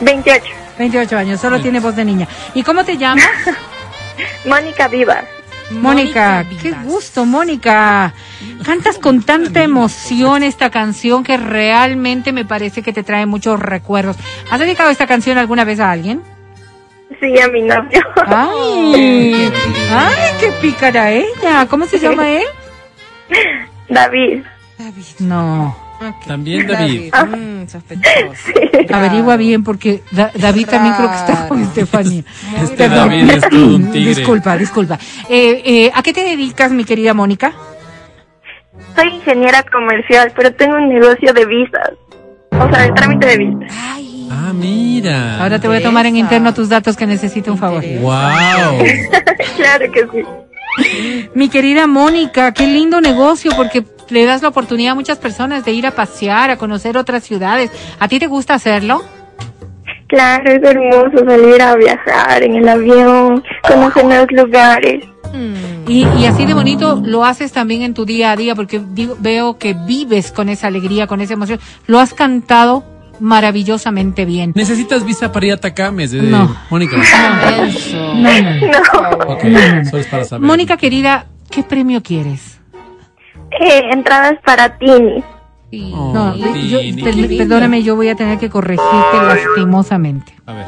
28. 28 años, solo tiene voz de niña. ¿Y cómo te llamas? Mónica Vivas. Mónica, qué gusto, Mónica. Cantas con tanta emoción esta canción que realmente me parece que te trae muchos recuerdos. ¿Has dedicado esta canción alguna vez a alguien? Sí, a mi novio. Ay, ay, qué pícara ella. ¿Cómo se llama él? David. No. También David. Mm, sospechoso. Averigua bien porque Da- David también creo que está con Estefanía. Este Perdón. David es todo un tigre. Disculpa, disculpa. Eh, eh, ¿A qué te dedicas, mi querida Mónica? Soy ingeniera comercial, pero tengo un negocio de visas. O sea, el trámite de visas. Ah, mira. Ahora te voy a tomar en interno tus datos que necesito un favor. Wow. claro que sí. Mi querida Mónica, qué lindo negocio porque le das la oportunidad a muchas personas de ir a pasear, a conocer otras ciudades. ¿A ti te gusta hacerlo? Claro, es hermoso salir a viajar en el avión, conocer nuevos lugares. Y, y así de bonito lo haces también en tu día a día porque digo, veo que vives con esa alegría, con esa emoción. Lo has cantado maravillosamente bien. ¿Necesitas visa para ir a Tacames, eh, No. Mónica? No, no, no. No, solo es para saber. Mónica querida, ¿qué premio quieres? Eh, entradas para Tini. Oh, No, yo- Tini. per- perdóname, yo voy a tener que corregirte lastimosamente. A ver.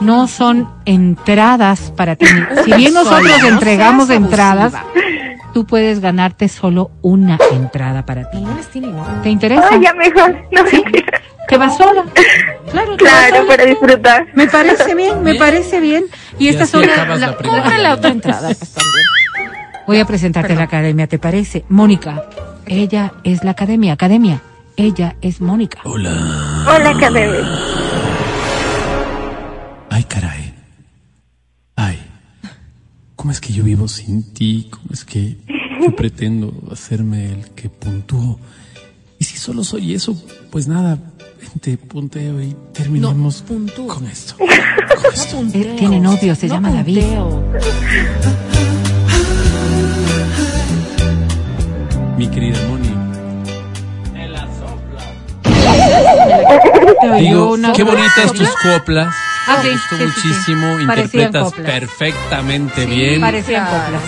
No son entradas para ti. Si bien nosotros no entregamos entradas, tú puedes ganarte solo una entrada para ti. Tini. ¿Te interesa? Ay, ya mejor. No mentira. ¿Te vas sola? Claro, te vas Claro, sola. para disfrutar. Me parece bien, me Bien. parse bien. Y Y estas son la- la. Compra la otra entrada, pues también. Voy a presentarte la academia, ¿te parece? Mónica, ella es la academia. Academia, ella es Mónica. Hola. Hola, Academia. Ay, caray. Ay. ¿Cómo es que yo vivo sin ti? ¿Cómo es que yo pretendo hacerme el que puntúo? Y si solo soy eso, pues nada, vente, punteo y terminemos No, con esto. Con esto. Eh, tiene novio, se llama David. Mi querida Moni. Te oigo Digo, una- qué bonitas tus coplas. Ah, sí, Me gustó sí, sí, sí. muchísimo. Parecían Interpretas perfectamente bien. Parecían coplas.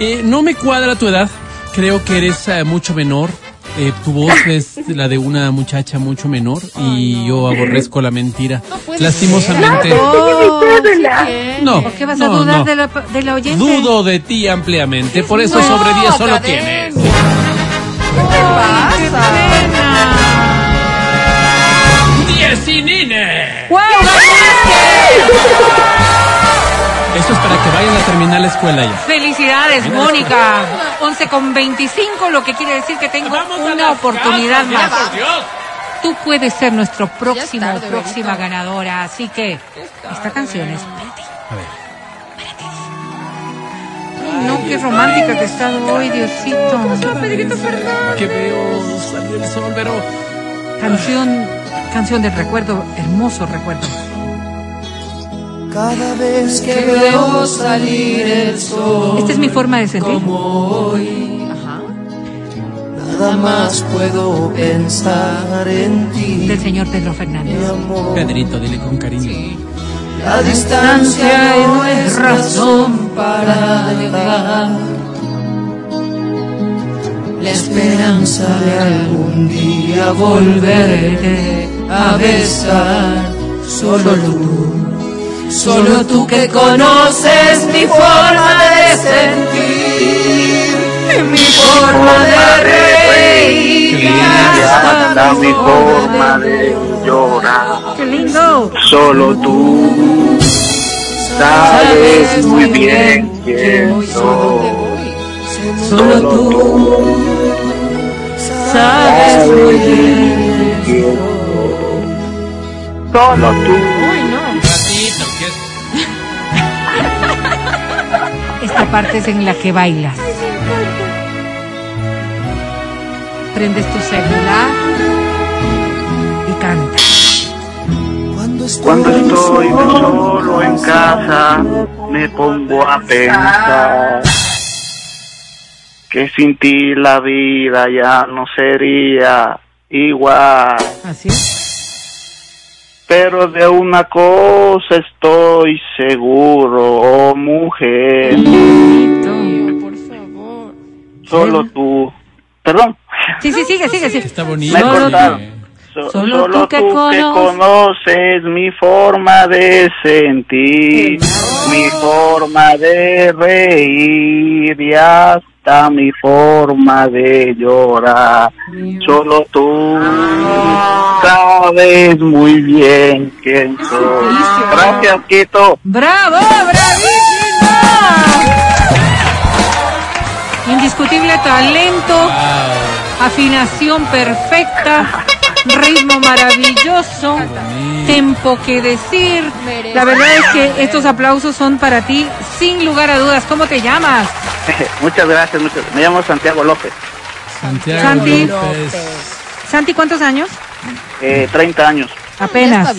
Eh, no me cuadra tu edad. Creo que eres eh, mucho menor. Eh, tu voz es la de una muchacha mucho menor y yo aborrezco la mentira. puede Lastimosamente. Cédula. No. ¿Por qué vas a no, dudar no. de, la, de la oyente? Dudo de ti ampliamente. Por eso No, sobre 10 solo tienes. Qué pena. 10 y Nine. ¡Wow, Esto es para que vayan a terminar la escuela ya. Felicidades, Mónica. 11 con 25, lo que quiere decir que tengo una oportunidad más. Tú puedes ser nuestro próximo tarde, próxima Benito. ganadora, así que esta canción es para ti. A ver. No, qué romántica que he estado hoy, Diosito. Que veo salir el sol, pero Canción, canción del recuerdo, hermoso recuerdo. Cada vez que veo salir el sol Esta es mi forma de sentir. como hoy, Ajá. nada más puedo pensar en ti, Del señor Pedro Fernández. Pedrito, dile con cariño. La distancia no es razón para dejar la esperanza de algún día volverte a besar. Solo tú, solo tú que conoces mi forma de sentir, mi forma de reír, hasta mi forma de llorar. ¡Qué lindo! Solo tú sabes muy bien quién soy. Solo tú sabes muy bien quién soy. Solo tú. Ratito, que Esta partes en la que bailas. Prendes tu celular y cantas. Cuando estoy solo en casa, me pongo a pensar que sin ti la vida ya no sería igual. Así es. Pero de una cosa estoy seguro, oh mujer, por favor. solo tú. Perdón. Sí, sí, sigue, sigue, sigue. Está bonito. Me Solo cortaron. tú. So- Solo solo, tú que tú que conoces. conoces mi forma de sentir, mi forma de reír y hasta mi forma de llorar. Solo tú sabes muy bien quién soy. Gracias, Quito. ¡Bravo, bravísimo! Indiscutible talento, afinación perfecta, ritmo maravilloso, tempo que decir. La verdad es que estos aplausos son para ti, sin lugar a dudas. ¿Cómo te llamas? muchas gracias, muchas Me llamo Santiago López, Santiago Santi. López. Santi, ¿cuántos años? eh, 30 años. Apenas.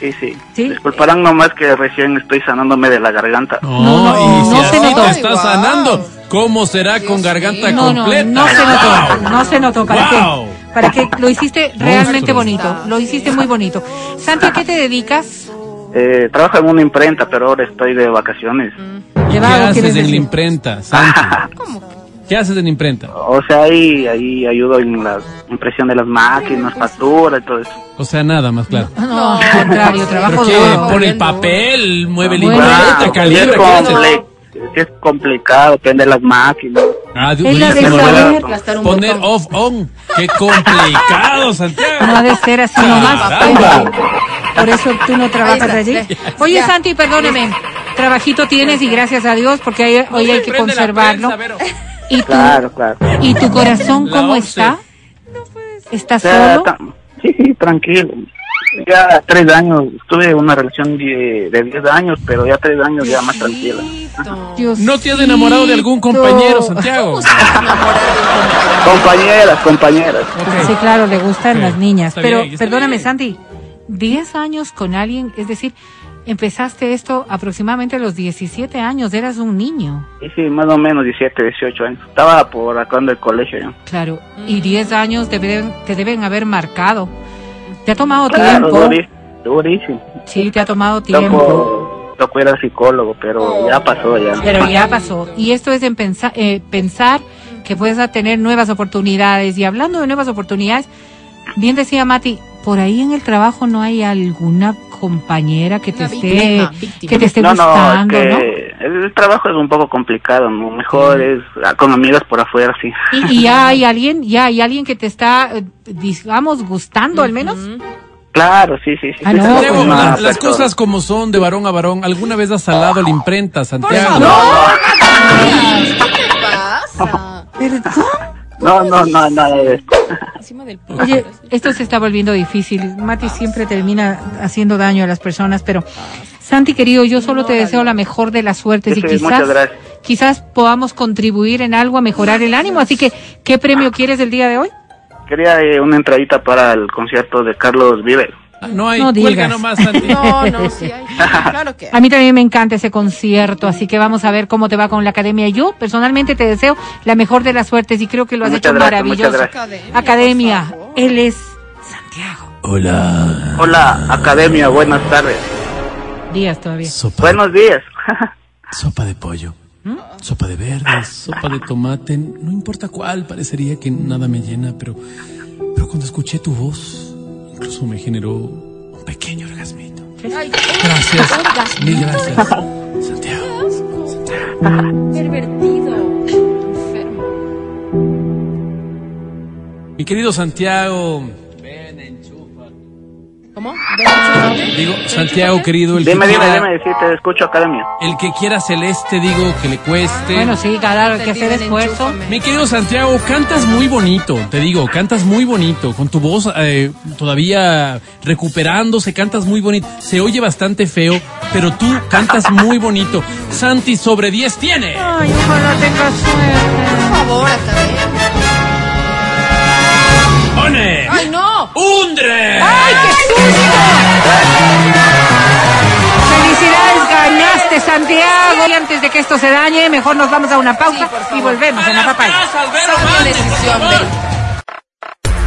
Sí, sí. ¿Sí? Disculparán nomás que recién estoy sanándome de la garganta. No, No, no, y si no se notó. está sanando, ¿cómo será con garganta no, completa? no se notó, ¡Wow! no se notó. ¿Para Wow. qué? Para que lo hiciste realmente Monstruo. bonito, lo hiciste muy bonito. Santi, ¿a qué te dedicas? Eh, trabajo en una imprenta, pero ahora estoy de vacaciones. ¿De ¿Qué haces en la imprenta, Santi? ¿Qué haces en la imprenta? O sea, ahí, ahí ayudo en la impresión de las máquinas, facturas y todo eso. O sea, nada más claro. No, al contrario, trabajo ¿Pero qué? Pone el papel, mueve la Bueno. imprenta, calibra, es, es complicado, prender las máquinas. Ah, Él ha de saber. ¿verdad? Poner off on. Qué complicado, Santiago. No ha de ser así nomás. Por eso tú no trabajas allí. está, ya. Oye, Ya. Santi, perdóname. Trabajito tienes y gracias a Dios porque hay- hoy hay que la conservarlo. prensa. ¿Y tu, Claro, claro. ¿Y tu corazón La cómo está? ¿Está O sea, solo? sí, tranquilo. Ya tres años, tuve una relación de, de 10 años, pero ya tres años ya más tranquila. Dios ¿No te has enamorado de algún compañero, Santiago? Compañeras, compañeras. Sí, claro, le gustan las niñas. está Pero bien, perdóname, bien. Santi, 10 años con alguien, es decir, empezaste esto aproximadamente a los 17 años, eras un niño. Sí, sí, más o menos 17, 18 años. Estaba por acabando el colegio. Claro, y 10 años te deben, te deben haber marcado. Te ha tomado Claro, tiempo. durísimo. Sí, te ha tomado tiempo. Tocó, tocó ir al psicólogo, pero ya pasó ya. Pero ya pasó. Y esto es en eh, pensar que puedes tener nuevas oportunidades. Y hablando de nuevas oportunidades, bien decía Mati, por ahí en el trabajo no hay alguna compañera que te esté víctima, que te esté no, no, gustando, ¿no? que el trabajo es un poco complicado, ¿no? Mejor es ah, con amigas por afuera, sí. Y, y ya hay alguien, ya hay alguien que te está, eh, digamos, gustando al menos. Claro, sí, sí, sí. Ah, no, las cosas como son de varón a varón. ¿Alguna vez has salado la imprenta, Santiago? pasa? No, no, no, nada de esto. Encima del Oye, esto se está volviendo difícil. Mati siempre termina haciendo daño a las personas, pero Santi querido, yo solo te deseo la mejor de las suertes Sí, y quizás quizás podamos contribuir en algo a mejorar el ánimo. Así que, ¿qué premio quieres el día de hoy? Quería eh, una entradita para el concierto de Carlos Vives. Ah, No hay, No digas. nomás. No, no, sí hay. Claro que hay. A mí también me encanta ese concierto, así que vamos a ver cómo te va con la academia. Yo personalmente te deseo la mejor de las suertes y creo que lo has Muchas hecho gracias, maravilloso. Academia, Academia, él es Santiago. Hola. Hola, Academia, buenas tardes. Días todavía. Sopa, Buenos días. sopa de pollo. Sopa de verdes, sopa de tomate, no importa cuál, parecería que nada me llena, pero, pero cuando escuché tu voz, incluso me generó un pequeño orgasmito. Gracias, mil gracias, Santiago. Pervertido. Enfermo. Mi querido Santiago, ¿Cómo? digo, Santiago querido, el que, Dime, dime, quiera, dime, sí, te escucho, Academia. el que quiera celeste, digo, que le cueste. Bueno, sí, claro, que hacer esfuerzo. Mi querido Santiago, cantas muy bonito, te digo, cantas muy bonito, con tu voz eh, todavía recuperándose, cantas muy bonito. Se oye bastante feo, pero tú cantas muy bonito. Santi sobre 10 tiene. Ay, ojalá tengas suerte. Por favor, hasta ver. ¡One! ¡Ay, no! ¡Undre! ¡Ay, qué susto! Felicidades, ganaste, Santiago. Y antes de que esto se dañe, mejor nos vamos a una pausa Sí, y volvemos en la papaya.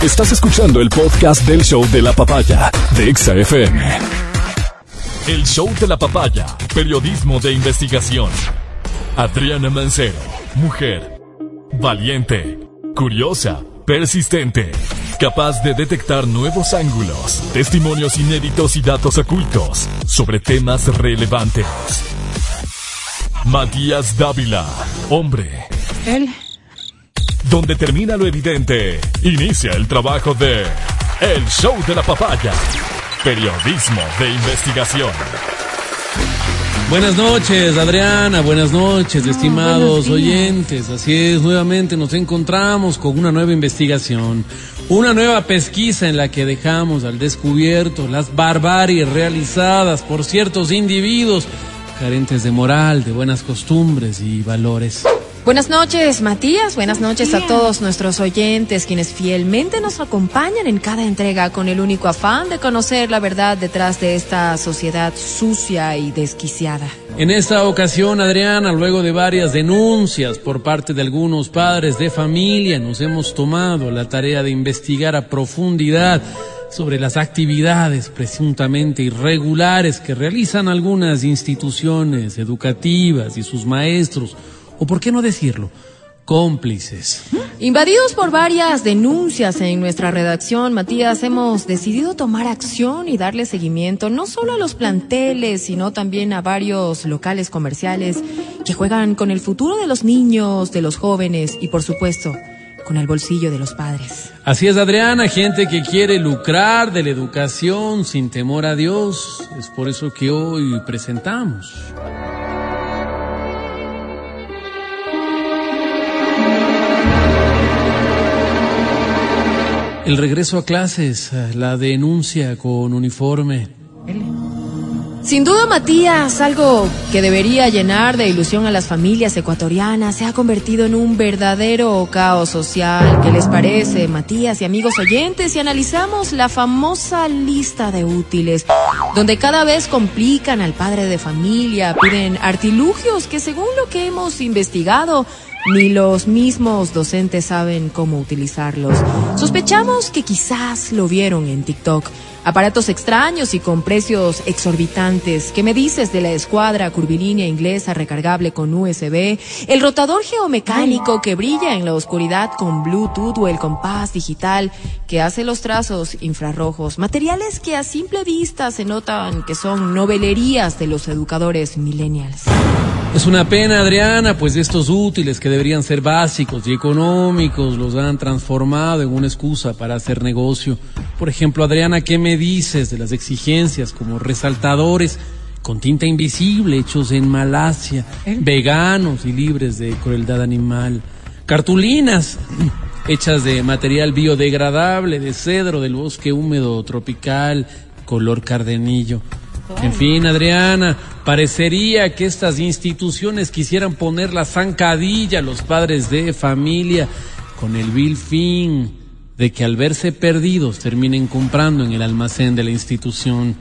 Estás escuchando el podcast del show de la papaya de Exa FM. El show de la papaya, periodismo de investigación. Adriana Mancero, mujer, valiente, curiosa, persistente, capaz de detectar nuevos ángulos, testimonios inéditos y datos ocultos sobre temas relevantes. Matías Dávila, hombre, Él. donde termina lo evidente, inicia el trabajo de El Show de la Papaya. Periodismo de investigación. Buenas noches, Adriana. Buenas noches, estimados buenos días. oyentes. Así es, nuevamente nos encontramos con una nueva investigación, una nueva pesquisa en la que dejamos al descubierto las barbaries realizadas por ciertos individuos carentes de moral, de buenas costumbres y valores. Buenas noches, Matías. Buenas noches a todos nuestros oyentes, quienes fielmente nos acompañan en cada entrega con el único afán de conocer la verdad detrás de esta sociedad sucia y desquiciada. En esta ocasión, Adriana, luego de varias denuncias por parte de algunos padres de familia, nos hemos tomado la tarea de investigar a profundidad sobre las actividades presuntamente irregulares que realizan algunas instituciones educativas y sus maestros, o por qué no decirlo, cómplices. Invadidos por varias denuncias en nuestra redacción, Matías, hemos decidido tomar acción y darle seguimiento no solo a los planteles, sino también a varios locales comerciales que juegan con el futuro de los niños, de los jóvenes y, por supuesto, con el bolsillo de los padres. Así es, Adriana, gente que quiere lucrar de la educación sin temor a Dios. Es por eso que hoy presentamos. El regreso a clases, la denuncia con uniforme. Sin duda, Matías, algo que debería llenar de ilusión a las familias ecuatorianas, se ha convertido en un verdadero caos social. ¿Qué les parece, Matías y amigos oyentes, si analizamos la famosa lista de útiles, donde cada vez complican al padre de familia, piden artilugios que según lo que hemos investigado, ni los mismos docentes saben cómo utilizarlos. Sospechamos que quizás lo vieron en TikTok. Aparatos extraños y con precios exorbitantes. ¿Qué me dices de la escuadra curvilínea inglesa recargable con USB? El rotador geomecánico que brilla en la oscuridad con Bluetooth o el compás digital que hace los trazos infrarrojos. Materiales que a simple vista se notan que son novelerías de los educadores millennials. Es una pena, Adriana, pues estos útiles que deberían ser básicos y económicos los han transformado en una excusa para hacer negocio. Por ejemplo, Adriana, ¿qué me dices de las exigencias como resaltadores con tinta invisible hechos en Malasia, veganos y libres de crueldad animal? Cartulinas hechas de material biodegradable, de cedro del bosque húmedo tropical, color cardenillo. En fin, Adriana, parecería que estas instituciones quisieran poner la zancadilla a los padres de familia con el vil fin de que al verse perdidos terminen comprando en el almacén de la institución.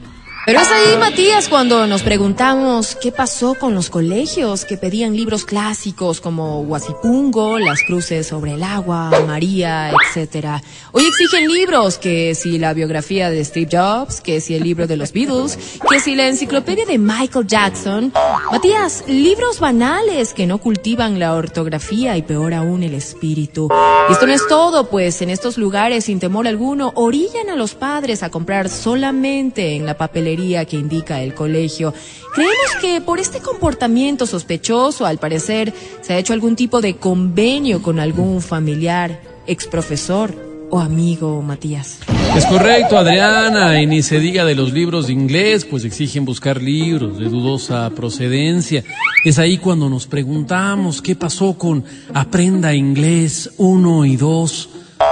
Pero es ahí, Matías, cuando nos preguntamos qué pasó con los colegios que pedían libros clásicos como Huasipungo, Las Cruces sobre el Agua, María, etcétera. Hoy exigen libros, que si la biografía de Steve Jobs, que si el libro de los Beatles, que si la enciclopedia de Michael Jackson. Matías, libros banales que no cultivan la ortografía y peor aún el espíritu. Y esto no es todo, pues en estos lugares, sin temor alguno, orillan a los padres a comprar solamente en la papelería que indica el colegio. Creemos que por este comportamiento sospechoso, al parecer, se ha hecho algún tipo de convenio con algún familiar, exprofesor o amigo, Matías. Es correcto, Adriana, y ni se diga de los libros de inglés, pues exigen buscar libros de dudosa procedencia. Es ahí cuando nos preguntamos qué pasó con Aprenda Inglés 1 y 2.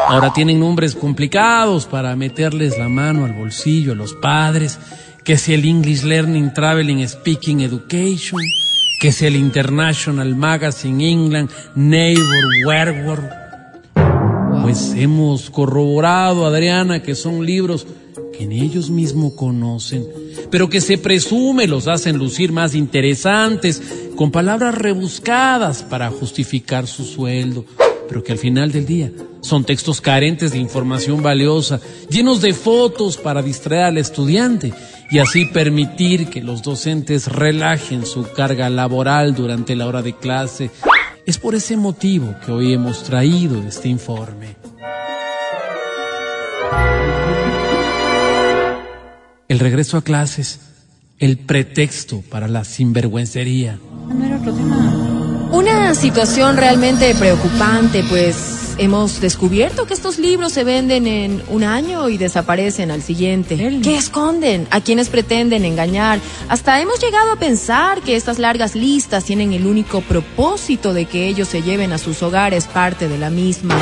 Ahora tienen nombres complicados para meterles la mano al bolsillo a los padres que si el English Learning Traveling Speaking Education, que si el International Magazine England Neighbor Werewolf. Pues hemos corroborado, Adriana, que son libros que ni ellos mismos conocen, pero que se presume los hacen lucir más interesantes, con palabras rebuscadas para justificar su sueldo, pero que al final del día son textos carentes de información valiosa, llenos de fotos para distraer al estudiante y así permitir que los docentes relajen su carga laboral durante la hora de clase. Es por ese motivo que hoy hemos traído este informe. El regreso a clases, el pretexto para la sinvergüencería. Una situación realmente preocupante, pues hemos descubierto que estos libros se venden en un año y desaparecen al siguiente. ¿Qué esconden? ¿A quienes pretenden engañar? Hasta hemos llegado a pensar que estas largas listas tienen el único propósito de que ellos se lleven a sus hogares parte de la misma.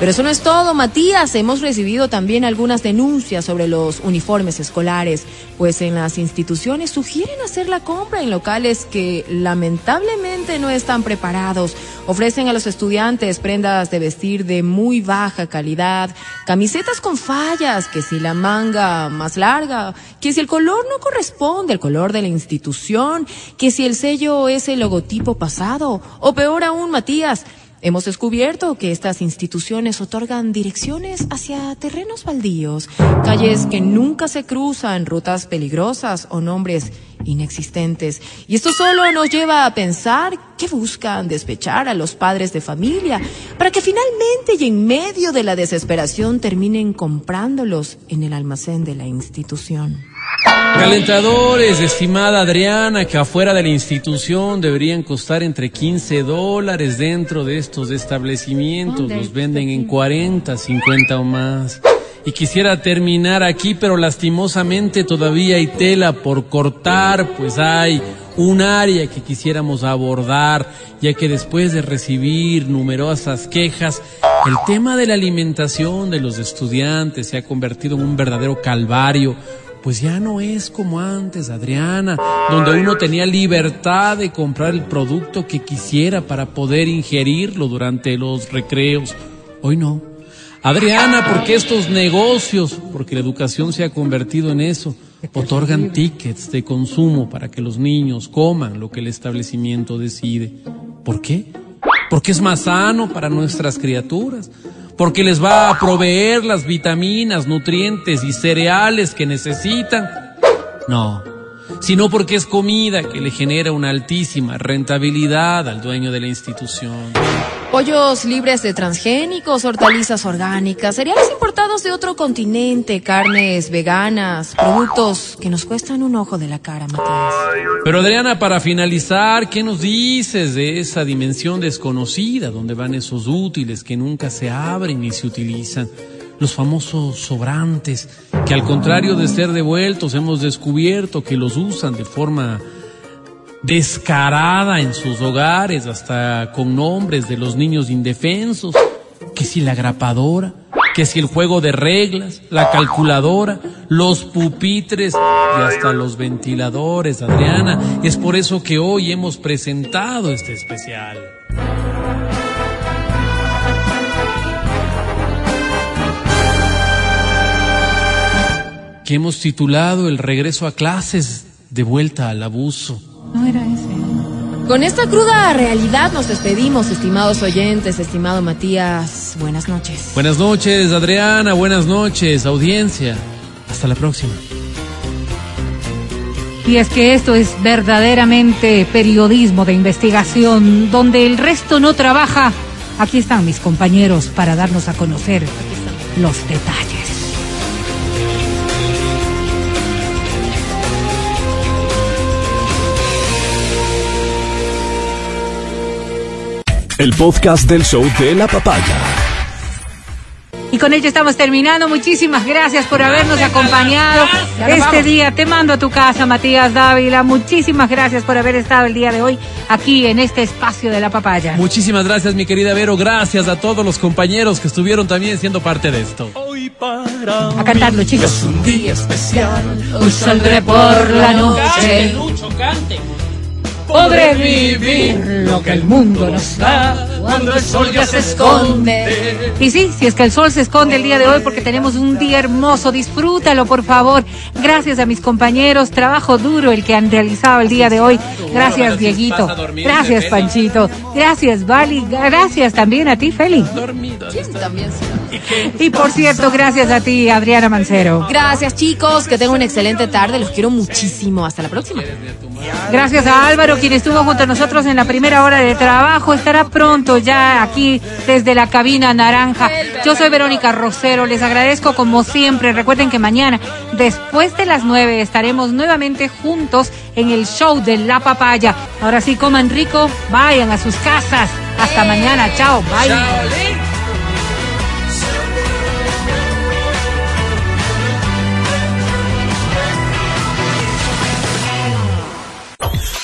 Pero eso no es todo, Matías. Hemos recibido también algunas denuncias sobre los uniformes escolares, pues en las instituciones sugieren hacer la compra en locales que lamentablemente no están preparados. Ofrecen a los estudiantes prendas de vestir de muy baja calidad, camisetas con fallas, que si la manga más larga, que si el color no corresponde al color de la institución, que si el sello es el logotipo pasado, o peor aún, Matías, Hemos descubierto que estas instituciones otorgan direcciones hacia terrenos baldíos, calles que nunca se cruzan, rutas peligrosas o nombres inexistentes. Y esto solo nos lleva a pensar que buscan despechar a los padres de familia para que finalmente y en medio de la desesperación terminen comprándolos en el almacén de la institución. Calentadores, estimada Adriana, que afuera de la institución deberían costar entre 15 dólares dentro de estos establecimientos. Los venden en 40, 50 o más. Y quisiera terminar aquí, pero lastimosamente todavía hay tela por cortar, pues hay un área que quisiéramos abordar, ya que después de recibir numerosas quejas, el tema de la alimentación de los estudiantes se ha convertido en un verdadero calvario pues ya no es como antes, Adriana, donde uno tenía libertad de comprar el producto que quisiera para poder ingerirlo durante los recreos. Hoy no. Adriana, porque estos negocios, porque la educación se ha convertido en eso, otorgan tickets de consumo para que los niños coman lo que el establecimiento decide. ¿Por qué? Porque es más sano para nuestras criaturas porque les va a proveer las vitaminas, nutrientes y cereales que necesitan. No, sino porque es comida que le genera una altísima rentabilidad al dueño de la institución. Pollos libres de transgénicos, hortalizas orgánicas, cereales importados de otro continente, carnes veganas, productos que nos cuestan un ojo de la cara, Matías. Pero Adriana, para finalizar, ¿qué nos dices de esa dimensión desconocida donde van esos útiles que nunca se abren ni se utilizan? Los famosos sobrantes, que al contrario de ser devueltos, hemos descubierto que los usan de forma descarada en sus hogares, hasta con nombres de los niños indefensos, que si la grapadora, que si el juego de reglas, la calculadora, los pupitres y hasta los ventiladores, Adriana. Es por eso que hoy hemos presentado este especial. que hemos titulado El regreso a clases de vuelta al abuso. No era ese. Con esta cruda realidad nos despedimos, estimados oyentes, estimado Matías. Buenas noches. Buenas noches, Adriana. Buenas noches, audiencia. Hasta la próxima. Y es que esto es verdaderamente periodismo de investigación, donde el resto no trabaja. Aquí están mis compañeros para darnos a conocer los detalles. El podcast del show de la papaya. Y con ello estamos terminando. Muchísimas gracias por habernos acompañado este día. Te mando a tu casa, Matías Dávila. Muchísimas gracias por haber estado el día de hoy aquí en este espacio de la papaya. Muchísimas gracias, mi querida Vero. Gracias a todos los compañeros que estuvieron también siendo parte de esto. A cantarlo, chicos. un día especial. Hoy saldré por la noche. Lucho, cante. Podré vivir lo que el mundo nos da cuando el sol ya se esconde. Y sí, si es que el sol se esconde el día de hoy porque tenemos un día hermoso, disfrútalo por favor. Gracias a mis compañeros, trabajo duro el que han realizado el día de hoy. Gracias Dieguito, gracias Panchito, gracias Vali, gracias también a ti Feli. Y por cierto, gracias a ti Adriana Mancero. Gracias, chicos. Que tengan una excelente tarde. Los quiero muchísimo. Hasta la próxima. Gracias a Álvaro, quien estuvo junto a nosotros en la primera hora de trabajo. Estará pronto ya aquí desde la cabina naranja. Yo soy Verónica Rosero. Les agradezco como siempre. Recuerden que mañana, después de las nueve, estaremos nuevamente juntos en el show de La Papaya. Ahora sí, coman rico, vayan a sus casas. Hasta mañana. Chao. Bye.